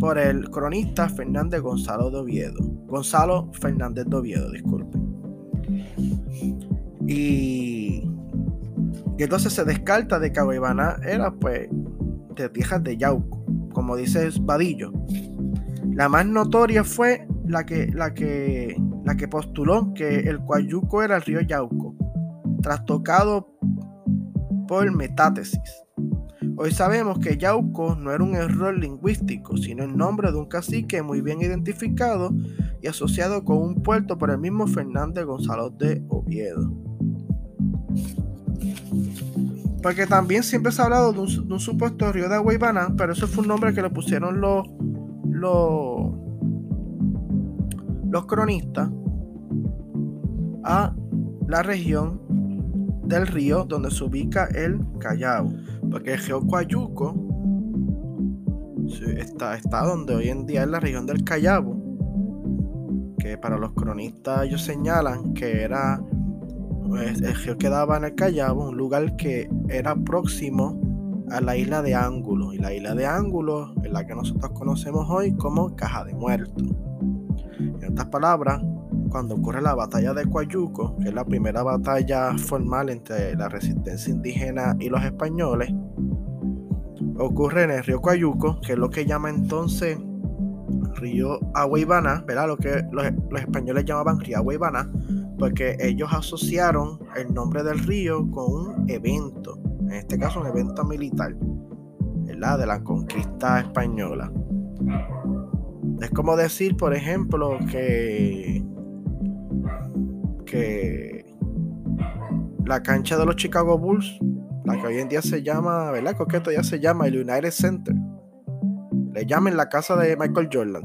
por el cronista Fernández Gonzalo de Oviedo. Gonzalo Fernández de Oviedo, disculpe. Y, y entonces se descarta de que era pues de tierras de Yauco, como dice Vadillo. La más notoria fue la que, la que la que postuló que el Cuayuco era el río Yauco, trastocado por metátesis. Hoy sabemos que Yauco no era un error lingüístico, sino el nombre de un cacique muy bien identificado y asociado con un puerto por el mismo Fernández Gonzalo de Oviedo. Porque también siempre se ha hablado de un, supuesto río de Agua pero eso fue un nombre que le pusieron los, los, cronistas a la región del río donde se ubica el Callao. Porque el río está, está donde hoy en día es la región del Callao. Que para los cronistas ellos señalan que era pues, el río que daba en el Callao, un lugar que era próximo a la isla de Ángulo. Y la isla de Ángulo es la que nosotros conocemos hoy como Caja de Muertos. En otras palabras, cuando ocurre la batalla de Coayuco, que es la primera batalla formal entre la resistencia indígena y los españoles, ocurre en el río Coayuco, que es lo que llama entonces río Agua ¿verdad? Lo que los, españoles llamaban río Agua porque ellos asociaron el nombre del río con un evento, en este caso un evento militar, ¿verdad? De la conquista española. Es como decir, por ejemplo, que, que la cancha de los Chicago Bulls, la que hoy en día se llama, ¿verdad? Coqueto ya se llama el United Center. Le llaman la casa de Michael Jordan.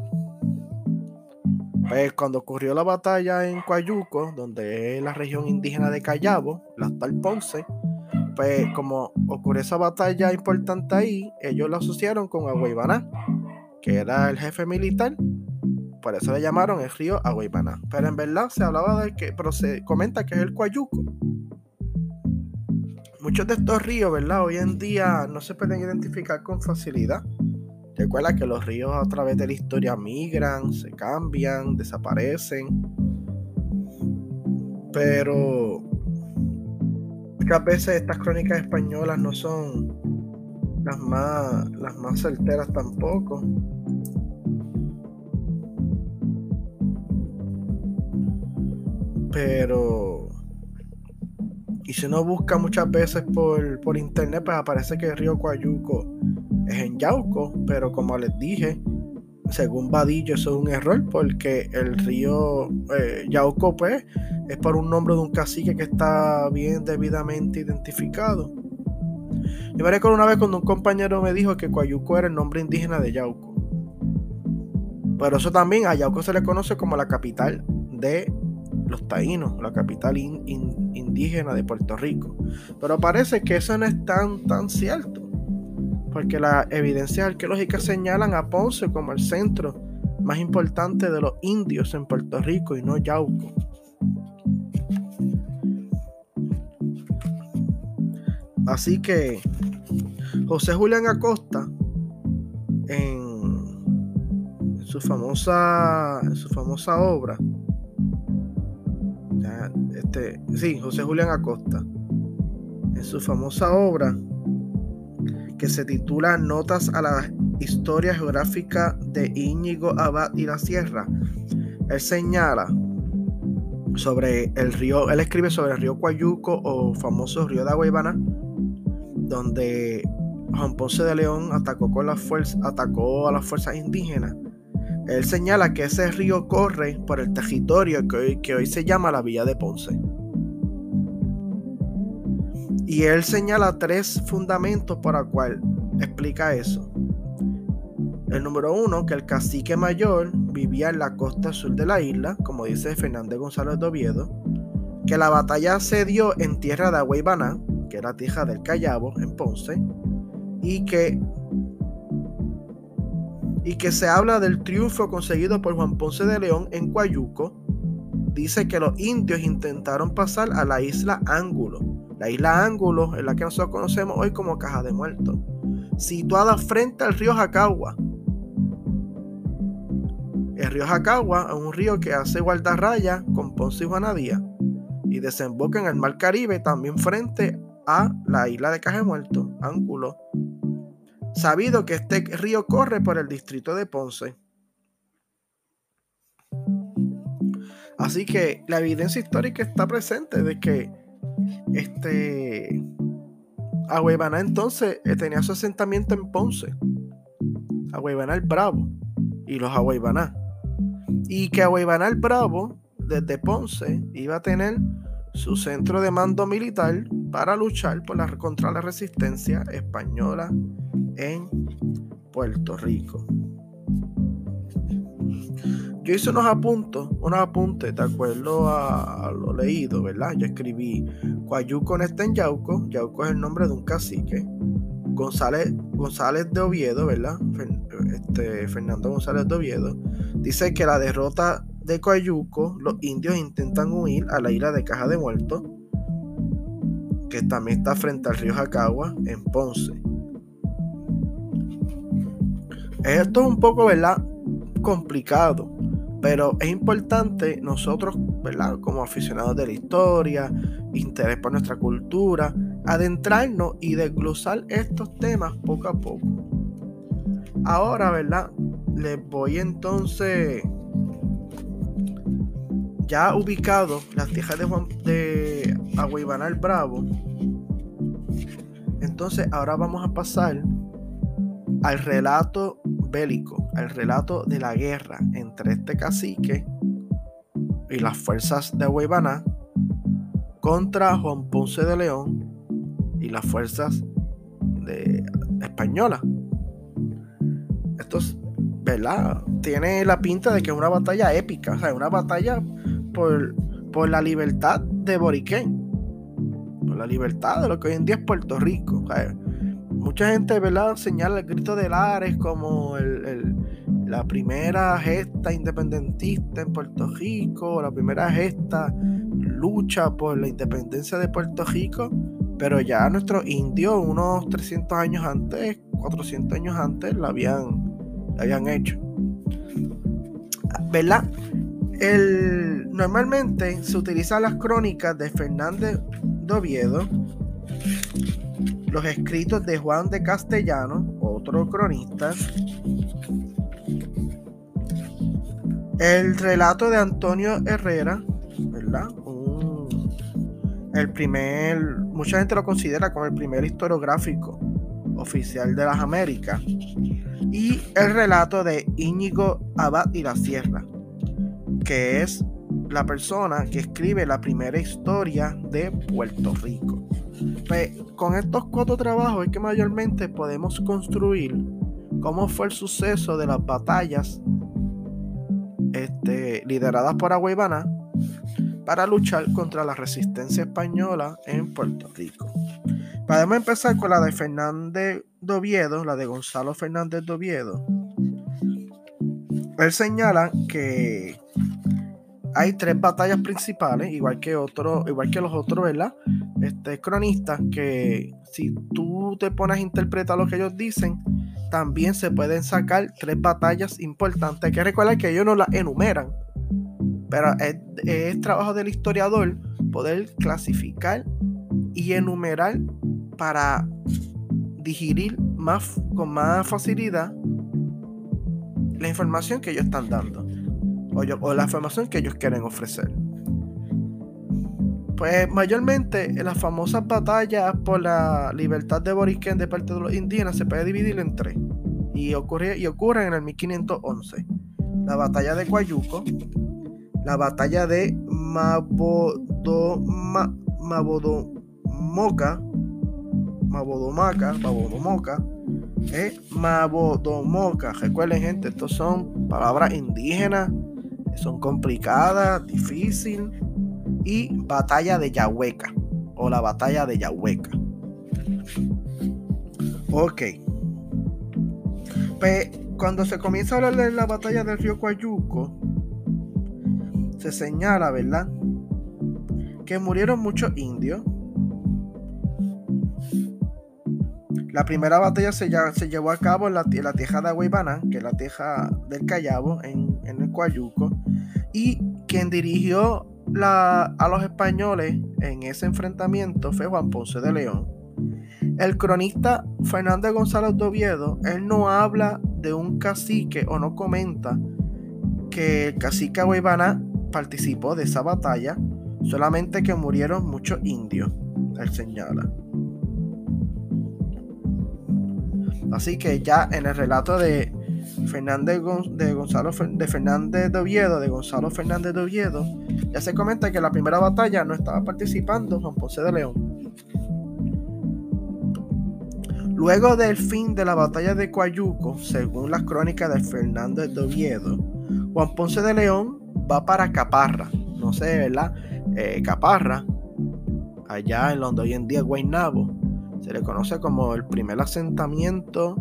Pues cuando ocurrió la batalla en Coayuco, donde es la región indígena de Callabo, la actual Ponce, pues como ocurrió esa batalla importante ahí, ellos la asociaron con Agüeybaná, que era el jefe militar, por eso le llamaron el río Agüeybaná. Pero en verdad se hablaba de que, pero se comenta que es el Coayuco. Muchos de estos ríos, ¿verdad? Hoy en día no se pueden identificar con facilidad. Recuerda que los ríos a través de la historia migran, se cambian, desaparecen. Pero muchas veces estas crónicas españolas no son las más, las más certeras tampoco. Pero y si uno busca muchas veces por, por internet, pues aparece que el río Coayuco es en Yauco, pero como les dije, según Vadillo eso es un error porque el río eh, Yauco pues es por un nombre de un cacique que está bien debidamente identificado. Yo me recuerdo una vez cuando un compañero me dijo que Coayuco era el nombre indígena de Yauco. Pero eso también a Yauco se le conoce como la capital de los taínos, la capital indígena de Puerto Rico. Pero parece que eso no es tan, tan cierto porque las evidencias arqueológicas señalan a Ponce como el centro más importante de los indios en Puerto Rico y no Yauco. Así que José Julián Acosta en, su famosa en su famosa obra este, sí, José Julián Acosta en su famosa obra que se titula Notas a la historia geográfica de Íñigo Abad y la Sierra. Él señala sobre el río, él escribe sobre el río Coayuco o famoso río de Agua donde Juan Ponce de León atacó, con las fuerzas, atacó a las fuerzas indígenas. Él señala que ese río corre por el territorio que hoy se llama la Villa de Ponce. Y él señala tres fundamentos para cual explica eso. El número uno, que el cacique mayor vivía en la costa sur de la isla, como dice Fernández González de Oviedo, que la batalla se dio en tierra de Agüeybaná, que era tierra del Callabo, en Ponce, y que, y que se habla del triunfo conseguido por Juan Ponce de León en Coayuco. Dice que los indios intentaron pasar a la isla Ángulo, la isla Ángulo es la que nosotros conocemos hoy como Caja de Muertos, situada frente al río Jacagua. El río Jacagua es un río que hace guardarraya con Ponce y Juanadía y desemboca en el Mar Caribe también frente a la isla de Caja de Muertos, Ángulo. Sabido que este río corre por el distrito de Ponce. Así que la evidencia histórica está presente de que este. Agüeybaná entonces eh, tenía su asentamiento en Ponce. Agüeybaná el Bravo y los Agüeybaná. Y que Agüeybaná el Bravo, desde Ponce, iba a tener su centro de mando militar para luchar contra la resistencia española en Puerto Rico. Yo hice unos apuntos, unos apuntes de acuerdo a, lo leído, ¿verdad? Yo escribí Coayuco está en Yauco, Yauco es el nombre de un cacique. González, González de Oviedo, ¿verdad? Este, Fernando González de Oviedo, dice que la derrota de Coayuco, los indios intentan huir a la isla de Caja de Muertos, que también está frente al río Jacagua, en Ponce. Esto es un poco, ¿verdad? Complicado pero es importante nosotros, ¿verdad? Como aficionados de la historia, interés por nuestra cultura, adentrarnos y desglosar estos temas poco a poco. Ahora, ¿verdad? Les voy entonces ya ubicado las tierras de Juan de Bravo. Entonces, ahora vamos a pasar al relato bélico, al relato de la guerra entre este cacique y las fuerzas de Aguibaná contra Juan Ponce de León y las fuerzas de españolas. Esto es, ¿verdad? Tiene la pinta de que es una batalla épica, o sea, una batalla por, por la libertad de Boriquén, por la libertad de lo que hoy en día es Puerto Rico. Mucha gente, ¿verdad? Señala el grito de Lares como la primera gesta independentista en Puerto Rico, la primera gesta lucha por la independencia de Puerto Rico, pero ya nuestros indios, unos 300 años antes, 400 años antes, la habían, la habían hecho. ¿Verdad? El, normalmente se utilizan las crónicas de Fernández de Oviedo, los escritos de Juan de Castellano, otro cronista, el relato de Antonio Herrera, ¿verdad? el primer, mucha gente lo considera como el primer historiográfico oficial de las Américas, y el relato de Íñigo Abad y la Sierra, que es la persona que escribe la primera historia de Puerto Rico. Pues, con estos cuatro trabajos es que mayormente podemos construir cómo fue el suceso de las batallas este, lideradas por Agüeybana para luchar contra la resistencia española en Puerto Rico. Podemos empezar con la de Fernández de Oviedo, la de Gonzalo Fernández de Oviedo. Él señala que hay tres batallas principales, igual que otro, igual que los otros, ¿verdad? Este, cronistas, que si tú te pones a interpretar lo que ellos dicen, también se pueden sacar tres batallas importantes. Hay que recordar que ellos no las enumeran, pero es, trabajo del historiador poder clasificar y enumerar para digerir más, con más facilidad la información que ellos están dando o, la información que ellos quieren ofrecer. Pues mayormente en las famosas batallas por la libertad de Boriquén de parte de los indígenas se puede dividir en tres y, ocurre, y ocurren en el 1511. La batalla de Guayuco, la batalla de Mabodoma, Mabodomoca, Mabodomaca, Mabodomoca, eh, Mabodomoca. Recuerden, gente, estos son palabras indígenas son complicadas, difícil. Y batalla de Yahueca o la batalla de Yahueca. Ok. Pues, cuando se comienza a hablar de la batalla del río Coayuco, se señala, ¿verdad? Que murieron muchos indios. La primera batalla se, se llevó a cabo en la, tierra de Aguaybana, que es la tierra del Callabo, en, en el Coayuco y quien dirigió a los españoles en ese enfrentamiento fue Juan Ponce de León. El cronista Fernández González de Oviedo, él no habla de un cacique o no comenta que el cacique Agüeybaná participó de esa batalla, solamente que murieron muchos indios, él señala. Así que ya en el relato de Fernández de Gonzalo de Fernández de Oviedo, de Gonzalo Fernández de Oviedo, ya se comenta que en la primera batalla no estaba participando Juan Ponce de León. Luego del fin de la batalla de Coayuco, según las crónicas de Fernández de Oviedo, Juan Ponce de León va para Caparra, no sé, ¿verdad? Eh, Caparra, allá en donde hoy en día es Guaynabo, se le conoce como el primer asentamiento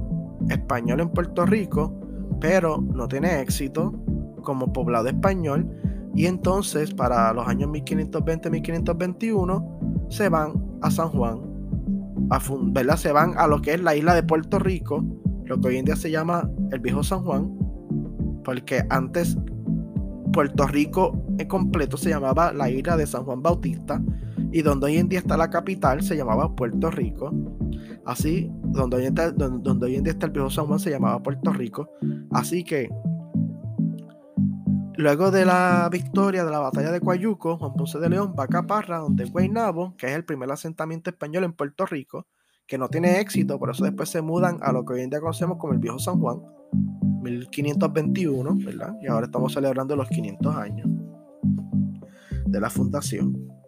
español en Puerto Rico pero no tiene éxito como poblado español. Y entonces para los años 1520-1521 se van a San Juan, a se van a lo que es la isla de Puerto Rico, lo que hoy en día se llama el viejo San Juan, porque antes Puerto Rico en completo se llamaba la isla de San Juan Bautista y donde hoy en día está la capital se llamaba Puerto Rico. Así, donde hoy, en día, donde, hoy en día está el viejo San Juan se llamaba Puerto Rico. Así que, luego de la victoria de la batalla de Coayuco, Juan Ponce de León va a Caparra, donde Guaynabo, que es el primer asentamiento español en Puerto Rico, que no tiene éxito, por eso después se mudan a lo que hoy en día conocemos como el viejo San Juan, 1521, ¿verdad? Y ahora estamos celebrando los 500 años de la fundación.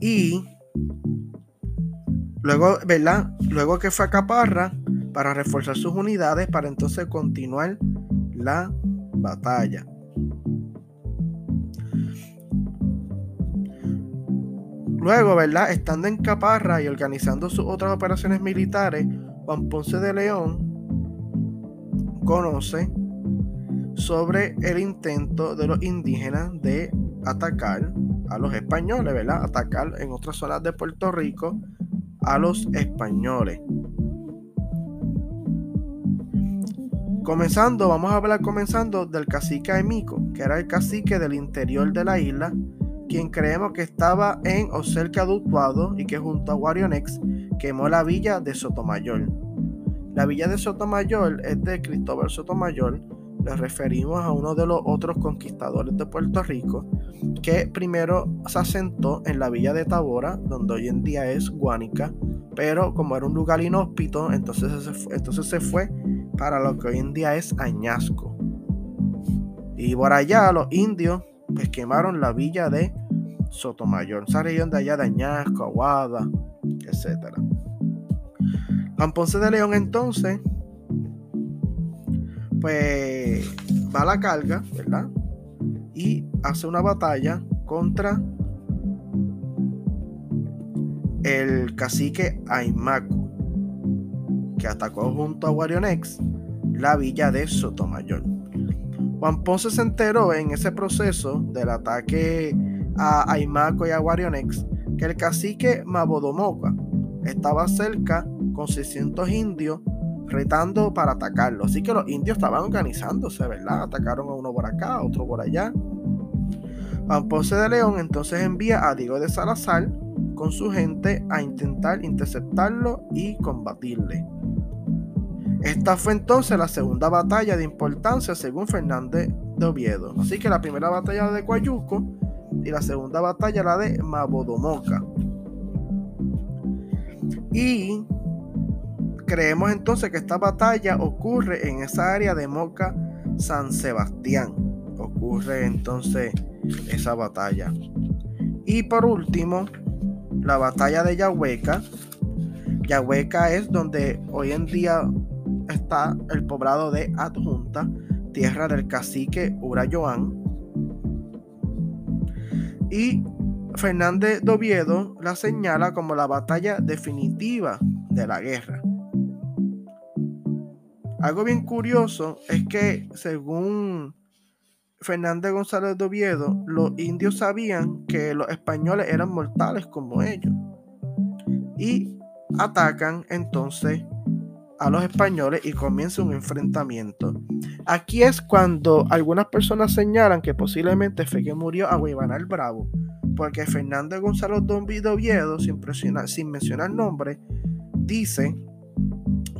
Y luego, ¿verdad? Luego que fue a Caparra para reforzar sus unidades para entonces continuar la batalla. Luego, ¿verdad? Estando en Caparra y organizando sus otras operaciones militares, Juan Ponce de León conoce sobre el intento de los indígenas de atacar a los españoles, ¿verdad? Atacar en otras zonas de Puerto Rico a los españoles. Comenzando, vamos a hablar comenzando del cacique Aimico, que era el cacique del interior de la isla, quien creemos que estaba en o cerca de Utuado y que junto a Guarionex quemó la villa de Sotomayor. La villa de Sotomayor es de Cristóbal Sotomayor, le referimos a uno de los otros conquistadores de Puerto Rico, que primero se asentó en la villa de Tabora, donde hoy en día es Guánica, pero como era un lugar inhóspito, entonces se fue, entonces se fue para lo que hoy en día es Añasco. Y por allá los indios pues quemaron la villa de Sotomayor, esa región de allá de Añasco, Aguada, etc. Juan de León entonces pues va a la carga, ¿verdad? Y hace una batalla contra el cacique Aymaco, que atacó junto a Warionex la villa de Sotomayor. Juan Ponce se enteró en ese proceso del ataque a Aymaco y a Warionex que el cacique Mabodomoca estaba cerca con 600 indios retando para atacarlo. Así que los indios estaban organizándose, ¿verdad? Atacaron a uno por acá, a otro por allá. Juan Ponce de León entonces envía a Diego de Salazar con su gente a intentar interceptarlo y combatirle. Esta fue entonces la segunda batalla de importancia según Fernández de Oviedo. Así que la primera batalla de Coayuco y la segunda batalla la de Mabodomoca. Y Creemos entonces que esta batalla ocurre en esa área de Moca San Sebastián. Ocurre entonces esa batalla. Y por último, la batalla de Yahueca. Yahueca es donde hoy en día está el poblado de Adjunta, tierra del cacique Urayoán. Y Fernández Doviedo la señala como la batalla definitiva de la guerra. Algo bien curioso es que según Fernández González de Oviedo, los indios sabían que los españoles eran mortales como ellos. Y atacan entonces a los españoles y comienza un enfrentamiento. Aquí es cuando algunas personas señalan que posiblemente fue que murió a el Bravo, porque Fernández González de Oviedo, sin, sin mencionar nombre, dice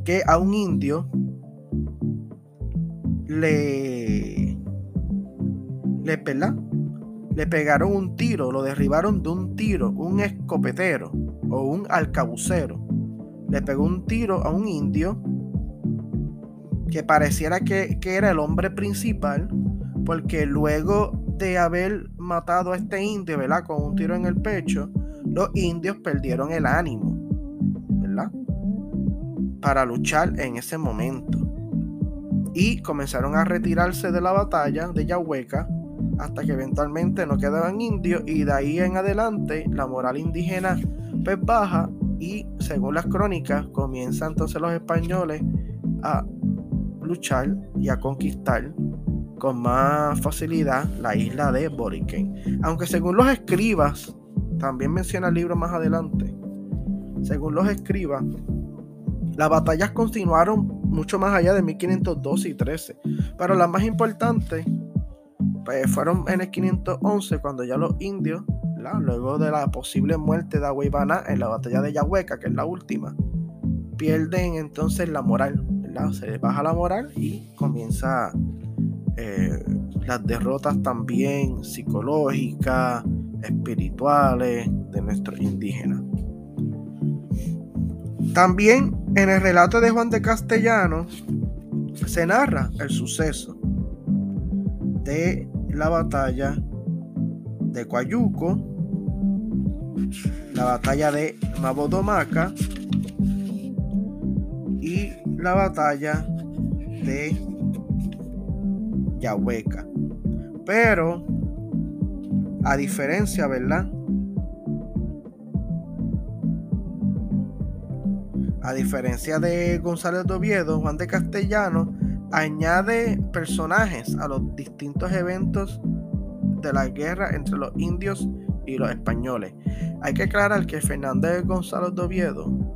que a un indio le, le, le pegaron un tiro, lo derribaron de un tiro, un escopetero o un alcabucero. Le pegó un tiro a un indio que pareciera que, que era el hombre principal, porque luego de haber matado a este indio, ¿verdad? Con un tiro en el pecho, los indios perdieron el ánimo, ¿verdad? Para luchar en ese momento y comenzaron a retirarse de la batalla de Yahueca hasta que eventualmente no quedaban indios y de ahí en adelante la moral indígena pues baja y según las crónicas comienzan entonces los españoles a luchar y a conquistar con más facilidad la isla de Boriken. Aunque según los escribas, también menciona el libro más adelante, según los escribas, las batallas continuaron mucho más allá de 1512 y 13, pero la más importante pues fueron en el 511 cuando ya los indios, luego de la posible muerte de Agüeybaná en la batalla de Yahueca, que es la última, pierden entonces la moral, se baja la moral y comienza eh, las derrotas también psicológicas, espirituales de nuestros indígenas. También en el relato de Juan de Castellano se narra el suceso de la batalla de Coayuco, la batalla de Mabodomaca y la batalla de Yahueca. Pero, a diferencia, ¿verdad? A diferencia de González de Oviedo, Juan de Castellano añade personajes a los distintos eventos de la guerra entre los indios y los españoles. Hay que aclarar que Fernández González de Oviedo,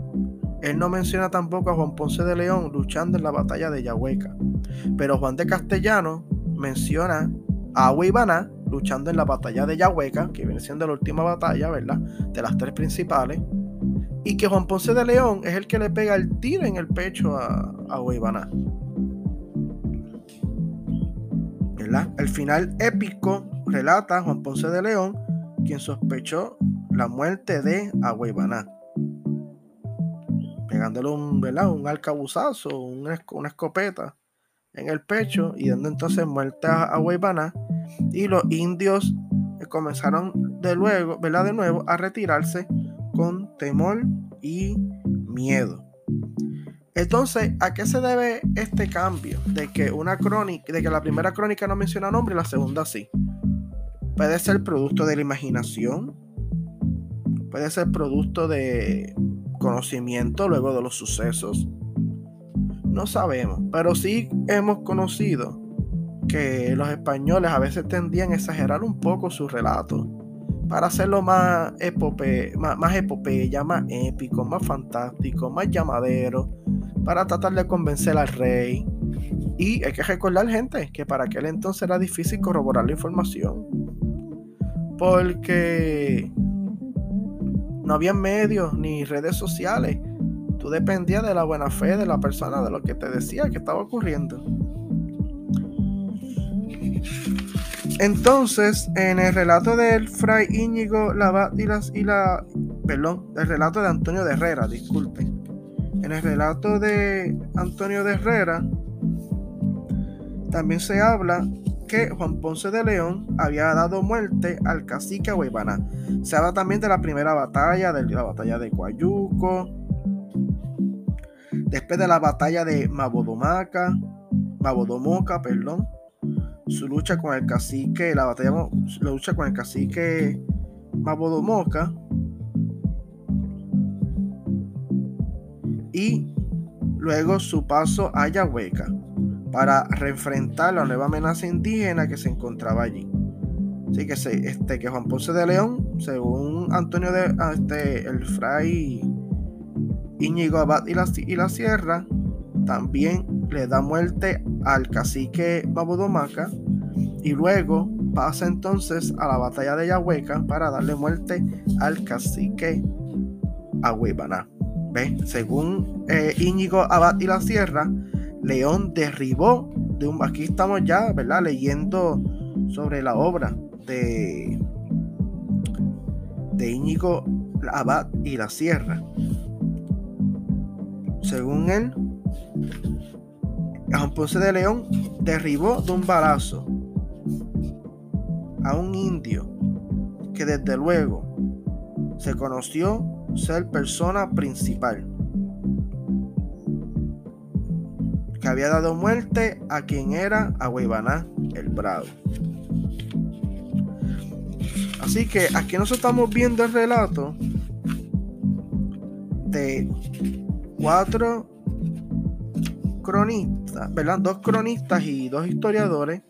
él no menciona tampoco a Juan Ponce de León luchando en la batalla de Yahueca, pero Juan de Castellano menciona a Huibaná luchando en la batalla de Yahueca, que viene siendo la última batalla, ¿verdad? De las tres principales. Y que Juan Ponce de León es el que le pega el tiro en el pecho a, a El final épico relata Juan Ponce de León, quien sospechó la muerte de Agüeybaná, pegándole un, ¿verdad? un arcabuzazo, una, escopeta en el pecho y dando entonces muerte a Agüeybaná. Y los indios comenzaron de, luego, de nuevo a retirarse temor y miedo. Entonces, ¿a qué se debe este cambio? De que una crónica, de que la primera crónica no menciona nombre y la segunda sí. Puede ser producto de la imaginación, puede ser producto de conocimiento luego de los sucesos. No sabemos, pero sí hemos conocido que los españoles a veces tendían a exagerar un poco su relato para hacerlo más, epope, más, más epopeya, más épico, más fantástico, más llamadero para tratar de convencer al rey. Y hay que recordar, gente, que para aquel entonces era difícil corroborar la información. Porque no había medios ni redes sociales. Tú dependías de la buena fe de la persona, de lo que te decía que estaba ocurriendo. Entonces, en el relato del fray Íñigo Labat y, la. Perdón, el relato de Antonio de Herrera, disculpen en el relato de Antonio de Herrera, también se habla que Juan Ponce de León había dado muerte al cacique Huaybaná. Se habla también de la primera batalla, de la batalla de Coayuco, después de la batalla de Mabodomaca, Mabodomoca, perdón, su lucha con el cacique, la batalla, la lucha con el cacique Mabodomoca, y luego su paso a Yahueca para reenfrentar la nueva amenaza indígena que se encontraba allí. Así que, este, que Juan Ponce de León, según Antonio de ah, este, el fray Íñigo Abad y la, y la Sierra, también le da muerte al cacique Babudomaca y luego pasa entonces a la batalla de Yahueca para darle muerte al cacique Agüibaná. Según eh, Íñigo Abad y la Sierra, León derribó de un. Aquí estamos ya, ¿verdad? Leyendo sobre la obra de, de Íñigo Abad y la Sierra. Según él, Juan Ponce de León derribó de un balazo a un indio que desde luego se conoció ser persona principal. Que había dado muerte a quien era Agüeybaná el Bravo. Así que aquí nosotros estamos viendo el relato de cuatro cronistas, ¿verdad? Dos cronistas y dos historiadores.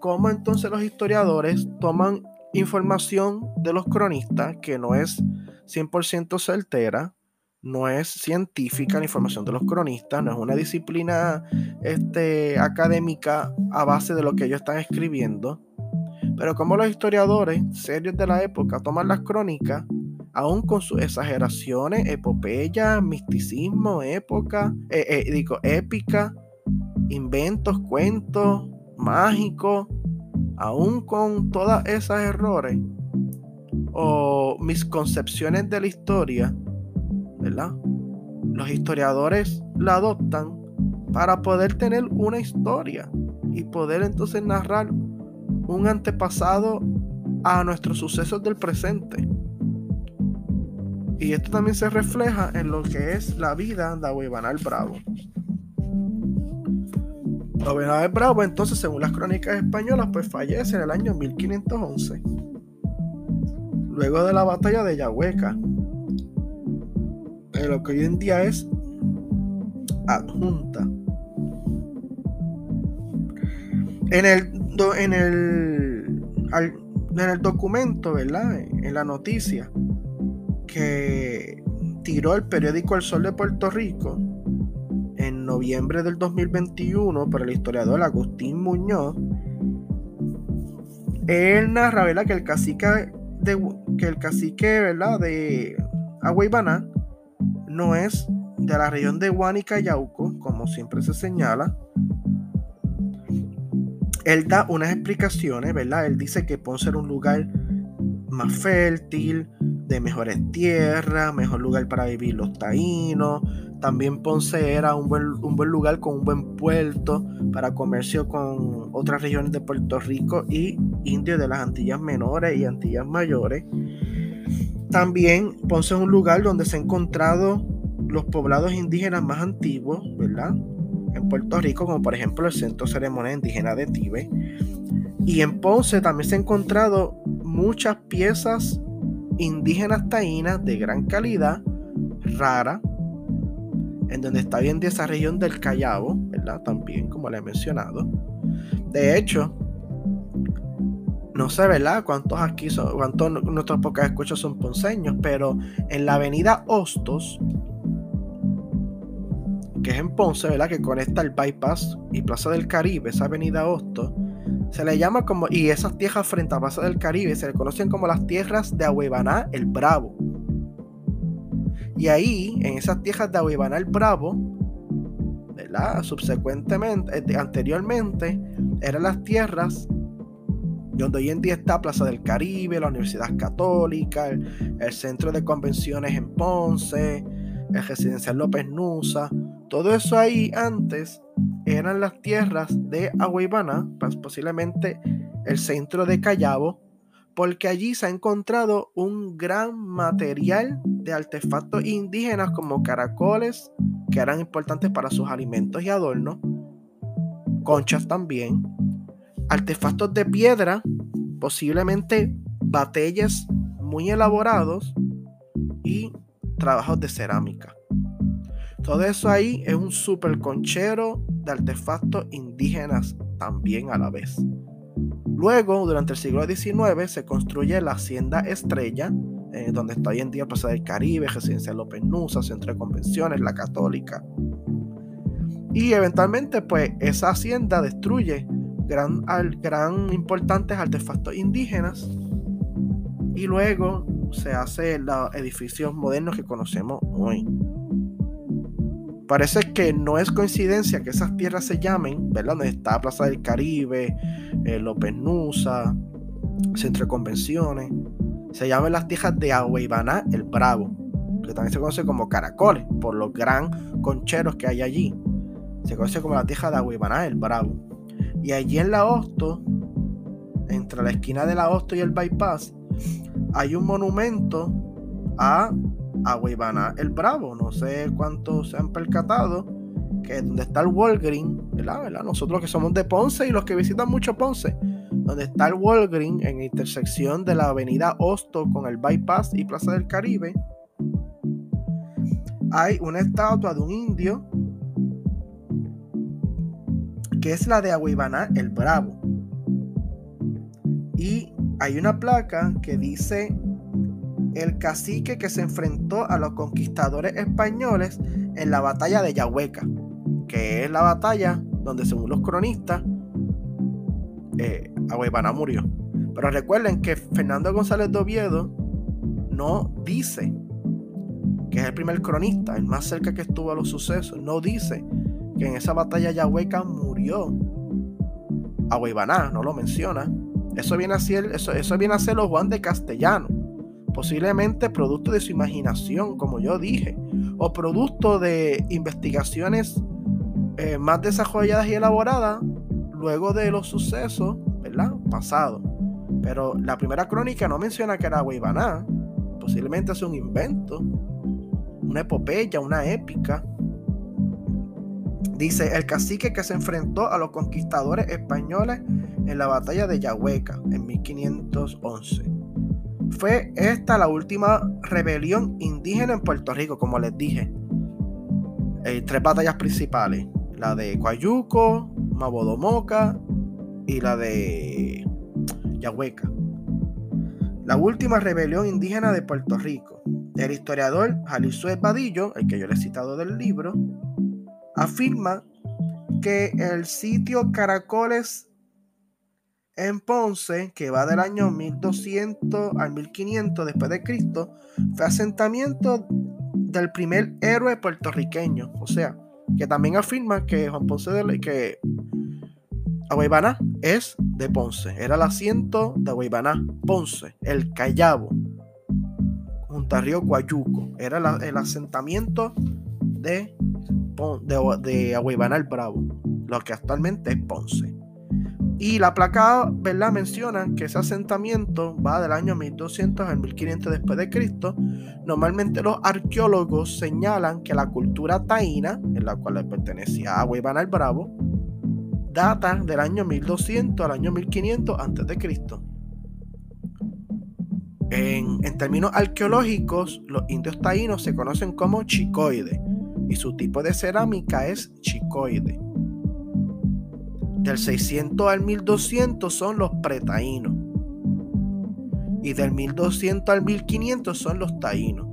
Cómo entonces los historiadores toman información de los cronistas que no es 100% certera, no es científica la información de los cronistas, no es una disciplina este, académica a base de lo que ellos están escribiendo. Pero como los historiadores serios de la época toman las crónicas, aún con sus exageraciones, epopeya, misticismo, época, eh, eh, digo, épica, inventos, cuentos, mágicos, aún con todas esos errores o misconcepciones de la historia, ¿verdad? Los historiadores la adoptan para poder tener una historia y poder entonces narrar un antepasado a nuestros sucesos del presente. Y esto también se refleja en lo que es la vida de Abuebanal Bravo. Abuebanal Bravo, entonces, según las crónicas españolas, pues fallece en el año 1511, luego de la batalla de Yahueca, en lo que hoy en día es adjunta. En el, en el, en el documento, ¿verdad? En la noticia que tiró el periódico El Sol de Puerto Rico en noviembre del 2021 por el historiador Agustín Muñoz, él narra ¿verdad? que el cacique de, que el cacique ¿verdad? de no es de la región de Huánica Yauco, como siempre se señala. Él da unas explicaciones, ¿verdad? Él dice que Ponce era un lugar más fértil, de mejores tierras, mejor lugar para vivir los taínos. También Ponce era un buen, un buen lugar con un buen puerto para comercio con otras regiones de Puerto Rico y indios de las Antillas Menores y Antillas Mayores. También Ponce es un lugar donde se han encontrado los poblados indígenas más antiguos, ¿verdad? En Puerto Rico, como por ejemplo el Centro Ceremonial Indígena de Tibe. Y en Ponce también se han encontrado muchas piezas indígenas taínas de gran calidad, rara, en donde está bien de esa región del Callao, ¿verdad? También, como le he mencionado. De hecho, no sé, ¿verdad? Cuántos aquí son, cuántos nuestros pocas escuchas son ponceños, pero en la avenida Hostos, que es en Ponce, ¿verdad? Que conecta el bypass y Plaza del Caribe, esa avenida Hostos, se le llama como, y esas tierras frente a Plaza del Caribe se le conocen como las tierras de Ahuebaná el Bravo. Y ahí, en esas tierras de Ahuebaná el Bravo, ¿verdad? Subsecuentemente, eh, anteriormente, eran las tierras donde hoy en día está Plaza del Caribe, la Universidad Católica, el, Centro de Convenciones en Ponce, el Residencial López Nusa, todo eso ahí antes eran las tierras de Aguaybana, pues, posiblemente el centro de Callao, porque allí se ha encontrado un gran material de artefactos indígenas como caracoles, que eran importantes para sus alimentos y adornos, conchas también, artefactos de piedra, posiblemente batallas muy elaborados trabajos de cerámica. Todo eso ahí es un super conchero de artefactos indígenas también a la vez. Luego, durante el siglo XIX, se construye la Hacienda Estrella, eh, donde está hoy en día Plaza del Caribe, Residencia López Nusa, Centro de Convenciones, La Católica. Y eventualmente, pues, esa hacienda destruye gran, gran importantes artefactos indígenas y luego se hace los edificios modernos que conocemos hoy. Parece que no es coincidencia que esas tierras se llamen, ¿verdad? Donde está Plaza del Caribe, eh, López Nusa, Centro de Convenciones. Se llaman las tierras de Aguaybaná el Bravo, que también se conoce como Caracoles, por los gran concheros que hay allí. Se conoce como la tierra de Aguaybaná el Bravo. Y allí en la Hosto, entre la esquina de la Hosto y el bypass, hay un monumento a a el Bravo. No sé cuántos se han percatado que donde está el Walgreen, ¿verdad? Nosotros que somos de Ponce y los que visitan mucho Ponce, donde está el Walgreen en intersección de la avenida Hosto con el Bypass y Plaza del Caribe, hay una estatua de un indio que es la de Aguibaná el Bravo. Y hay una placa que dice el cacique que se enfrentó a los conquistadores españoles en la batalla de Yahueca, que es la batalla donde según los cronistas, eh, murió. Pero recuerden que Fernando González de Oviedo no dice que es el primer cronista, el más cerca que estuvo a los sucesos, no dice que en esa batalla Yahueca murió Agüeybaná, no lo menciona. Eso viene a ser, eso, eso viene a ser los Juan de Castellano, posiblemente producto de su imaginación, como yo dije, o producto de investigaciones eh, más desarrolladas y elaboradas luego de los sucesos, ¿verdad? Pasados. Pero la primera crónica no menciona que era Agüeybaná, posiblemente es un invento, una epopeya, una épica. Dice, el cacique que se enfrentó a los conquistadores españoles en la batalla de Yahueca en 1511. Fue esta la última rebelión indígena en Puerto Rico, como les dije. Hay tres batallas principales. La de Coayuco, Mabodomoca y la de Yahueca. La última rebelión indígena de Puerto Rico. El historiador Jalisue Padillo, el que yo le he citado del libro, afirma que el sitio Caracoles en Ponce, que va del año 1200 al 1500 después de Cristo, fue asentamiento del primer héroe puertorriqueño. O sea, que también afirma que Juan Ponce de que es de Ponce. Era el asiento de Agüeybaná, Ponce, el Callabo, junto a Río Guayuco. Era el asentamiento de de, de el Bravo, lo que actualmente es Ponce. Y la placa, ¿verdad? Menciona que ese asentamiento va del año 1200 al 1500 después de Cristo. Normalmente los arqueólogos señalan que la cultura taína, en la cual pertenecía a el Bravo, data del año 1200 al año 1500 antes de Cristo. En, en términos arqueológicos, los indios taínos se conocen como chicoides y su tipo de cerámica es chicoide. Del 600 al 1200 son los pretaínos y del 1200 al 1500 son los taínos.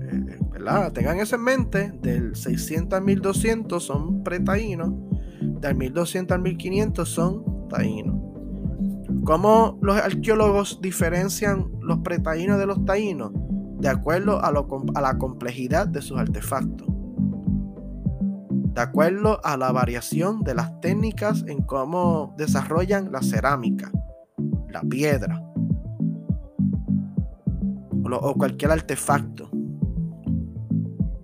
Eh, ¿verdad? Tengan eso en mente, del 600 al 1200 son pretaínos, del 1200 al 1500 son taínos. ¿Cómo los arqueólogos diferencian los pretaínos de los taínos? de acuerdo a, la complejidad de sus artefactos, de acuerdo a la variación de las técnicas en cómo desarrollan la cerámica, la piedra o, cualquier artefacto.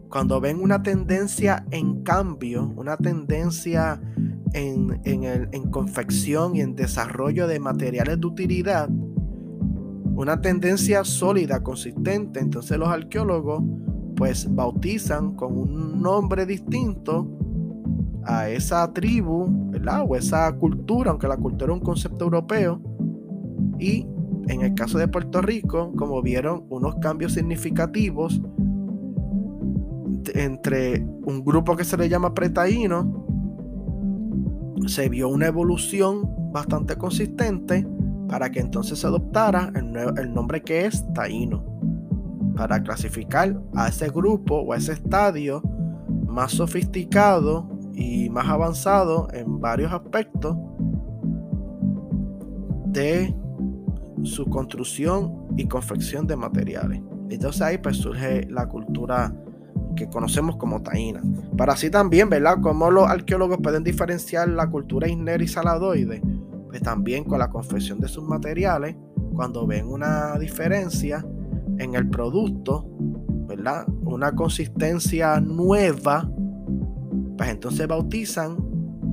Cuando ven una tendencia en cambio, una tendencia en, en confección y en desarrollo de materiales de utilidad, una tendencia sólida, consistente, entonces los arqueólogos pues bautizan con un nombre distinto a esa tribu, ¿verdad? O esa cultura, aunque la cultura es un concepto europeo. Y en el caso de Puerto Rico, como vieron unos cambios significativos entre un grupo que se le llama pretaíno, se vio una evolución bastante consistente para que entonces se adoptara el, nombre que es taíno, para clasificar a ese grupo o a ese estadio más sofisticado y más avanzado en varios aspectos de su construcción y confección de materiales. Entonces ahí pues surge la cultura que conocemos como taína. Para así también, ¿verdad? Cómo los arqueólogos pueden diferenciar la cultura isner y saladoide pues también con la confección de sus materiales, cuando ven una diferencia en el producto, ¿verdad? Una consistencia nueva, pues entonces bautizan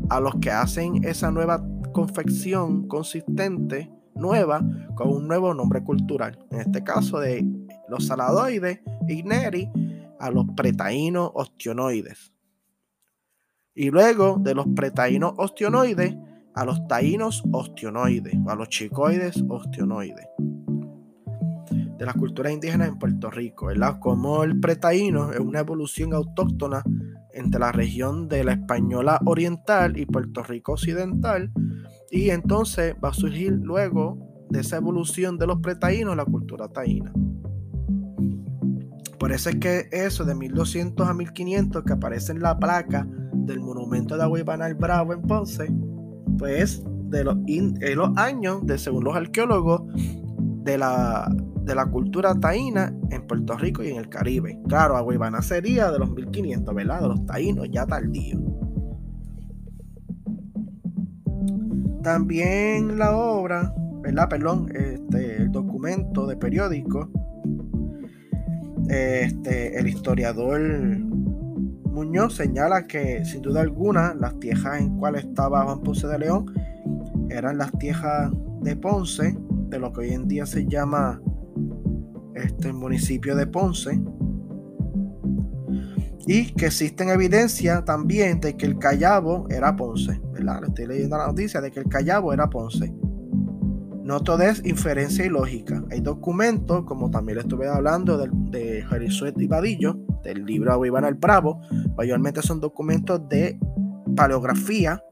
a los que hacen esa nueva confección consistente, nueva, con un nuevo nombre cultural. En este caso de los saladoides, igneri, a los pretaínos ostionoides. Y luego de los pretaínos ostionoides, a los taínos ostionoides o a los chicoides ostionoides de las culturas indígenas en Puerto Rico, ¿verdad? Como el pretaíno es una evolución autóctona entre la región de la Española Oriental y Puerto Rico Occidental, y entonces va a surgir luego de esa evolución de los pretaínos la cultura taína. Por eso es que eso de 1200 a 1500 que aparece en la placa del monumento de Agüibana el Bravo en Ponce, pues de los, de los años, de según los arqueólogos, de la, de la cultura taína en Puerto Rico y en el Caribe. Claro, Agüibana sería de los 1500, ¿verdad? De los taínos ya tardío. También la obra, ¿verdad? Perdón, este, el documento de periódico este, el historiador Muñoz señala que sin duda alguna las tierras en cuales estaba Juan Ponce de León eran las tierras de Ponce, de lo que hoy en día se llama este, municipio de Ponce. Y que existen evidencia también de que el Callabo era Ponce, ¿verdad? Estoy leyendo la noticia de que el Callabo era Ponce. No todo es inferencia y lógica. Hay documentos, como también le estuve hablando de, de y Vadillo, del libro Iván el Bravo, mayormente son documentos de paleografía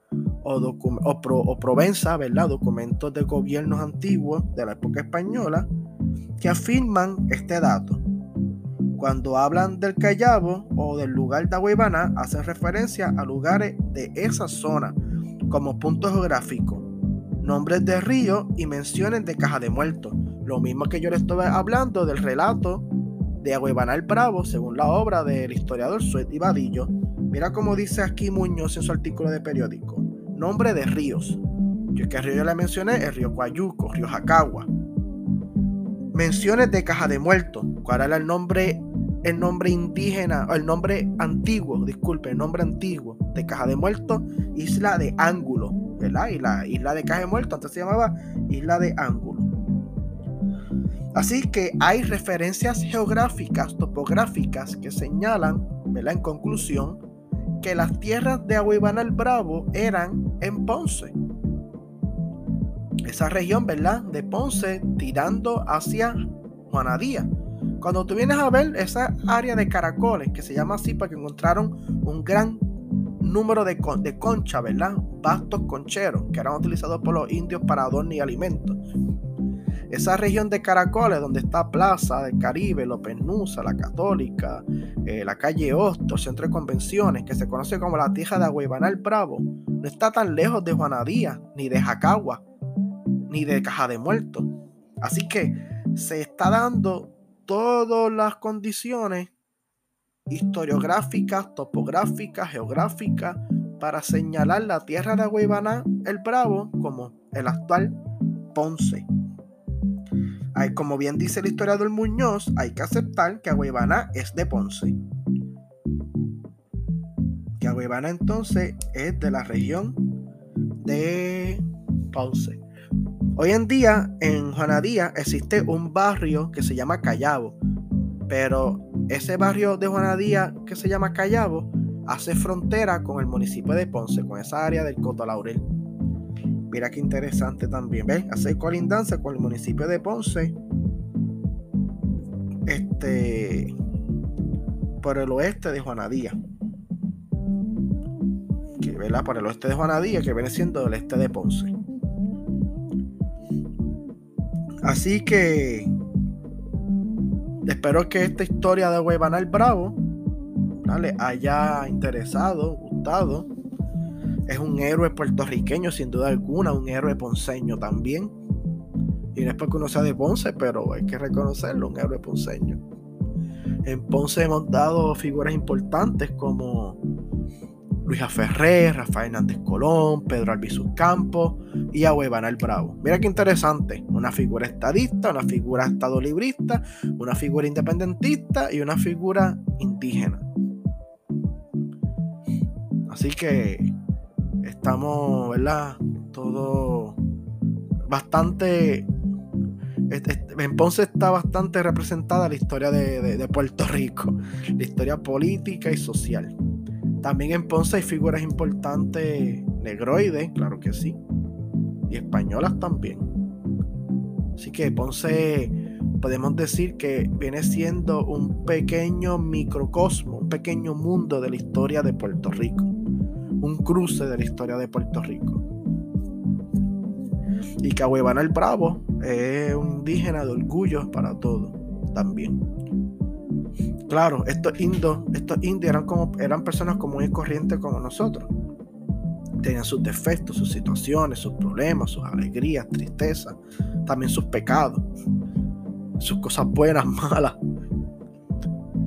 o, o, provenza, ¿verdad? Documentos de gobiernos antiguos de la época española que afirman este dato. Cuando hablan del Callabo o del lugar de Aguibana, hacen referencia a lugares de esa zona como punto geográfico nombres de río y menciones de caja de muertos. Lo mismo que yo le estuve hablando del relato de Agüebanal Bravo, según la obra del historiador Suet y Vadillo. Mira cómo dice aquí Muñoz en su artículo de periódico. Nombre de ríos. Yo que río yo le mencioné, el río Coayuco, río Jacagua. Menciones de caja de muertos. ¿Cuál era el nombre, el nombre indígena, o el nombre antiguo, disculpe, el nombre antiguo de caja de muertos? Isla de Ángulo y la isla de Caje Muerto, antes se llamaba Isla de Ángulo. Así que hay referencias geográficas, topográficas que señalan, ¿verdad? En conclusión, que las tierras de Aguibana el Bravo eran en Ponce. Esa región, ¿verdad? De Ponce tirando hacia Juanadía. Cuando tú vienes a ver esa área de caracoles, que se llama así porque encontraron un gran número de, de concha, ¿verdad? Bastos concheros que eran utilizados por los indios para adorno y alimentos. Esa región de Caracoles, donde está Plaza del Caribe, López Nusa, la Católica, eh, la calle Hosto, Centro de Convenciones, que se conoce como la tija de Aguibanal Bravo, no está tan lejos de Juanadía, ni de Jacagua, ni de Caja de Muertos. Así que se está dando todas las condiciones historiográficas, topográficas, geográficas, para señalar la tierra de Agüibaná, el Bravo, como el actual Ponce. Hay, como bien dice el historiador Muñoz, hay que aceptar que Agüibaná es de Ponce. Que Agüibaná entonces es de la región de Ponce. Hoy en día en Juanadía existe un barrio que se llama Callabo, pero ese barrio de Juanadía que se llama Callabo hace frontera con el municipio de Ponce, con esa área del Coto Laurel. Mira qué interesante también, ¿ves? Hace colindancia con el municipio de Ponce. Este. Por el oeste de Juanadía. Que, ¿verdad? Por el oeste de Juanadía, que viene siendo el este de Ponce. Así que Espero que esta historia de Huevanal Bravo haya interesado, gustado. Es un héroe puertorriqueño, sin duda alguna, un héroe ponceño también. Y no es porque uno sea de Ponce, pero hay que reconocerlo, un héroe ponceño. En Ponce hemos dado figuras importantes como Luisa Ferrer, Rafael Hernández Colón, Pedro Albizu Campos y Ahuevana el Bravo. Mira qué interesante. Una figura estadista, una figura estadolibrista, una figura independentista y una figura indígena. Así que estamos, ¿verdad? Todo bastante. En Ponce está bastante representada la historia de Puerto Rico, la historia política y social. También en Ponce hay figuras importantes negroides, claro que sí, y españolas también. Así que Ponce podemos decir que viene siendo un pequeño microcosmo, un pequeño mundo de la historia de Puerto Rico, un cruce de la historia de Puerto Rico. Y que Ahuevana el Bravo es un indígena de orgullo para todos también. Claro, estos indios, estos indios eran, como, eran personas comunes y corrientes como nosotros. Tenían sus defectos, sus situaciones, sus problemas, sus alegrías, tristezas, también sus pecados, sus cosas buenas, malas.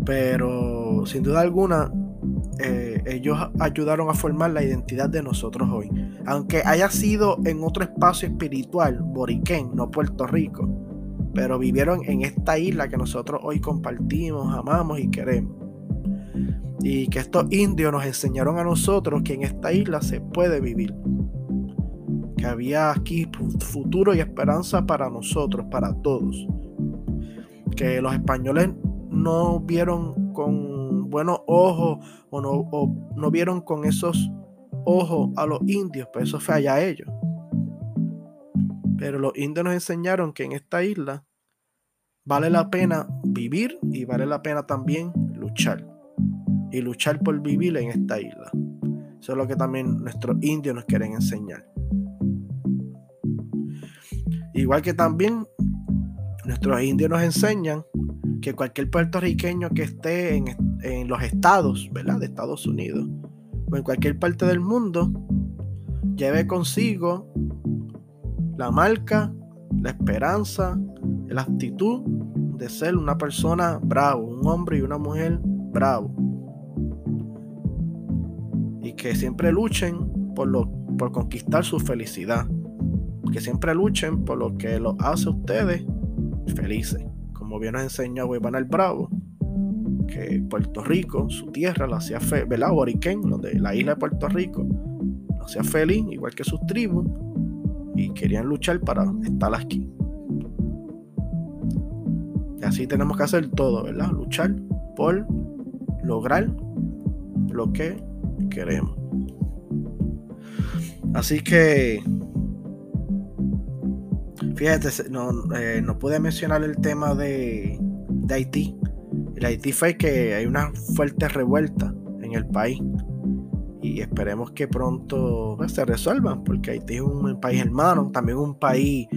Pero sin duda alguna, eh, ellos ayudaron a formar la identidad de nosotros hoy. Aunque haya sido en otro espacio espiritual, Boriquén, no Puerto Rico, pero vivieron en esta isla que nosotros hoy compartimos, amamos y queremos. Y que estos indios nos enseñaron a nosotros que en esta isla se puede vivir. Que había aquí futuro y esperanza para nosotros, para todos. Que los españoles no vieron con buenos ojos o no, no vieron con esos ojos a los indios, pero eso fue allá ellos. Pero los indios nos enseñaron que en esta isla vale la pena vivir y vale la pena también luchar. Y luchar por vivir en esta isla. Eso es lo que también nuestros indios nos quieren enseñar. Igual que también nuestros indios nos enseñan que cualquier puertorriqueño que esté en, en, los estados, ¿verdad? De Estados Unidos o en cualquier parte del mundo, lleve consigo la marca, la esperanza, la actitud de ser una persona bravo, un hombre y una mujer bravo. Y que siempre luchen por, lo, por conquistar su felicidad. Que siempre luchen por lo que los hace a ustedes felices. Como bien nos enseñó Weban el Bravo, que Puerto Rico, su tierra, la hacía feliz, ¿verdad? Boriquén, de la isla de Puerto Rico, la hacía feliz, igual que sus tribus querían luchar para estar aquí. Y así tenemos que hacer todo, ¿verdad? Luchar por lograr lo que queremos. Así que, fíjate, no, eh, no pude mencionar el tema de, de Haití. El Haití fue que hay una fuerte revuelta en el país y esperemos que pronto se resuelvan, porque Haití es un país hermano, también un país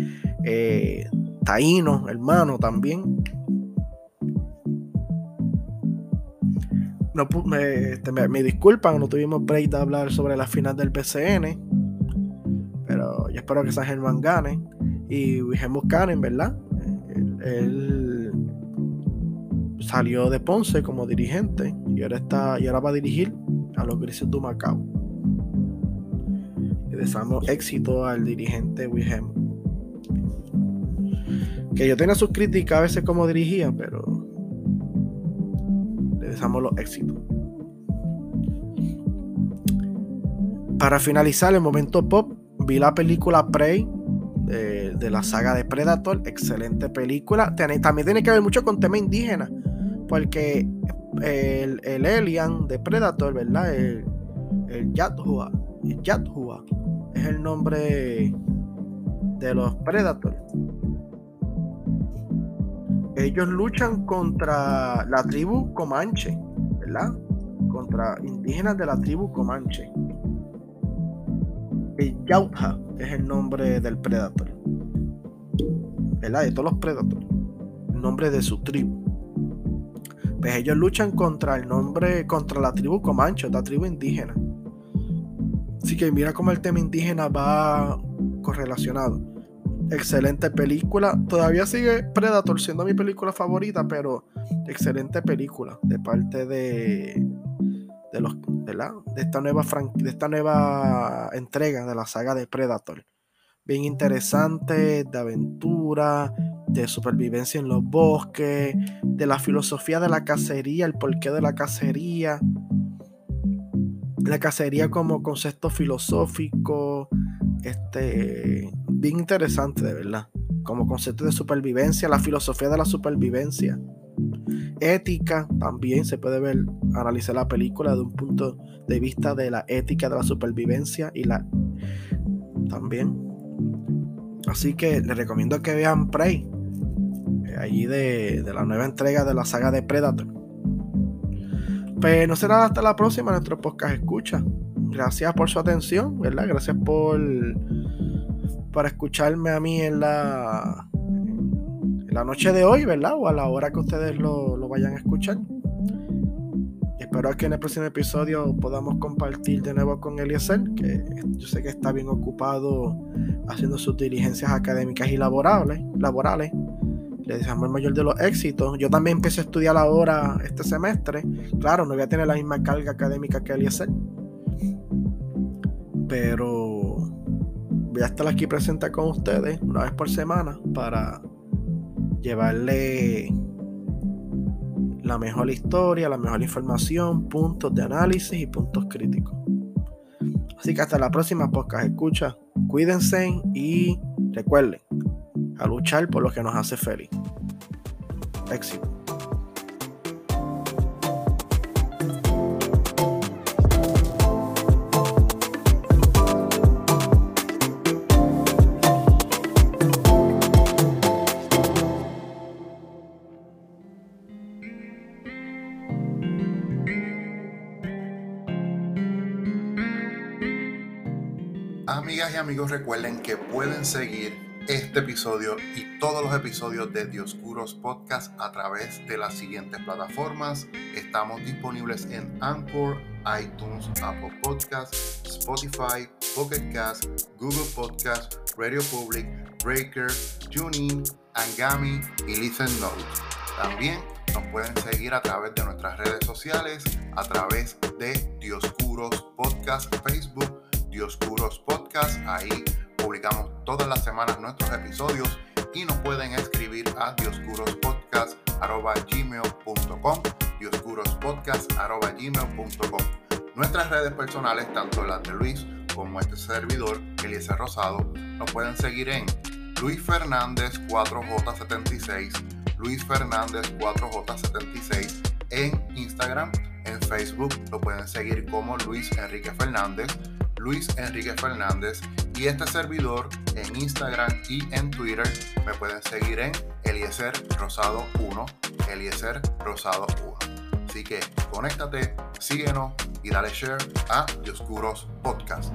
eh, taíno, hermano, también. No, este, me, me, disculpan, no tuvimos break de hablar sobre la final del PCN, pero yo espero que San Germán gane y Wilhelm Buchanan, ¿verdad? Él, salió de Ponce como dirigente y ahora está y ahora va a dirigir a los Grises de Macao. Le deseamos éxito al dirigente Wilhelm. Que yo tenía sus críticas a veces como dirigía, pero le deseamos los éxitos. Para finalizar el momento pop, vi la película Prey de, de, la saga de Predator. Excelente película. También tiene que ver mucho con tema indígena. Porque el, el alien de Predator, ¿verdad? El, el Yathua. El Yathua es el nombre de los Predators. Ellos luchan contra la tribu Comanche, ¿verdad? Contra indígenas de la tribu Comanche. El Yautja es el nombre del Predator. ¿Verdad? De todos los Predators. El nombre de su tribu pues ellos luchan contra el nombre, contra la tribu Comanche, la tribu indígena. Así que mira cómo el tema indígena va correlacionado. Excelente película. Todavía sigue Predator siendo mi película favorita, pero excelente película de parte de, de, los, de, la, de, esta nueva de esta nueva entrega de la saga de Predator. Bien interesante, de aventura, de supervivencia en los bosques, de la filosofía de la cacería, el porqué de la cacería, la cacería como concepto filosófico, este, bien interesante de verdad, como concepto de supervivencia, la filosofía de la supervivencia, ética, también se puede ver, analizar la película de un punto de vista de la ética de la supervivencia y la también. Así que les recomiendo que vean Prey allí de, la nueva entrega de la saga de Predator. Pues no será hasta la próxima nuestro podcast escucha. Gracias por su atención, ¿verdad? Gracias por para escucharme a mí en la, la noche de hoy, ¿verdad? O a la hora que ustedes lo, lo vayan a escuchar. Espero que en el próximo episodio podamos compartir de nuevo con Eliezer, que yo sé que está bien ocupado haciendo sus diligencias académicas y laborales. laborales. Le deseamos el mayor de los éxitos. Yo también empecé a estudiar ahora este semestre. Claro, no voy a tener la misma carga académica que Eliezer. Pero voy a estar aquí presente con ustedes una vez por semana para llevarle la mejor historia, la mejor información, puntos de análisis y puntos críticos. Así que hasta la próxima podcast. Escucha, cuídense y recuerden a luchar por lo que nos hace feliz. Éxito. Amigas y amigos, recuerden que pueden seguir este episodio y todos los episodios de Dioscuros Podcast a través de las siguientes plataformas. Estamos disponibles en Anchor, iTunes, Apple Podcasts, Spotify, Pocket Cast, Google Podcast, Radio Public, Breaker, TuneIn, Angami y Listen Notes. También nos pueden seguir a través de nuestras redes sociales, a través de Dioscuros Podcast Facebook Dioscuros Podcast. Ahí publicamos todas las semanas nuestros episodios y nos pueden escribir a dioscurospodcast.gmail.com dioscurospodcast.gmail.com Nuestras redes personales, tanto las de Luis como este servidor, Eliezer Rosado, nos pueden seguir en Luis Fernández 4J76, Luis Fernández 4J76 en Instagram, en Facebook lo pueden seguir como Luis Enrique Fernández Luis Enrique Fernández y este servidor en Instagram y en Twitter me pueden seguir en Eliezer Rosado 1, Eliezer Rosado 1. Así que conéctate, síguenos y dale share a Dioscuros Podcast.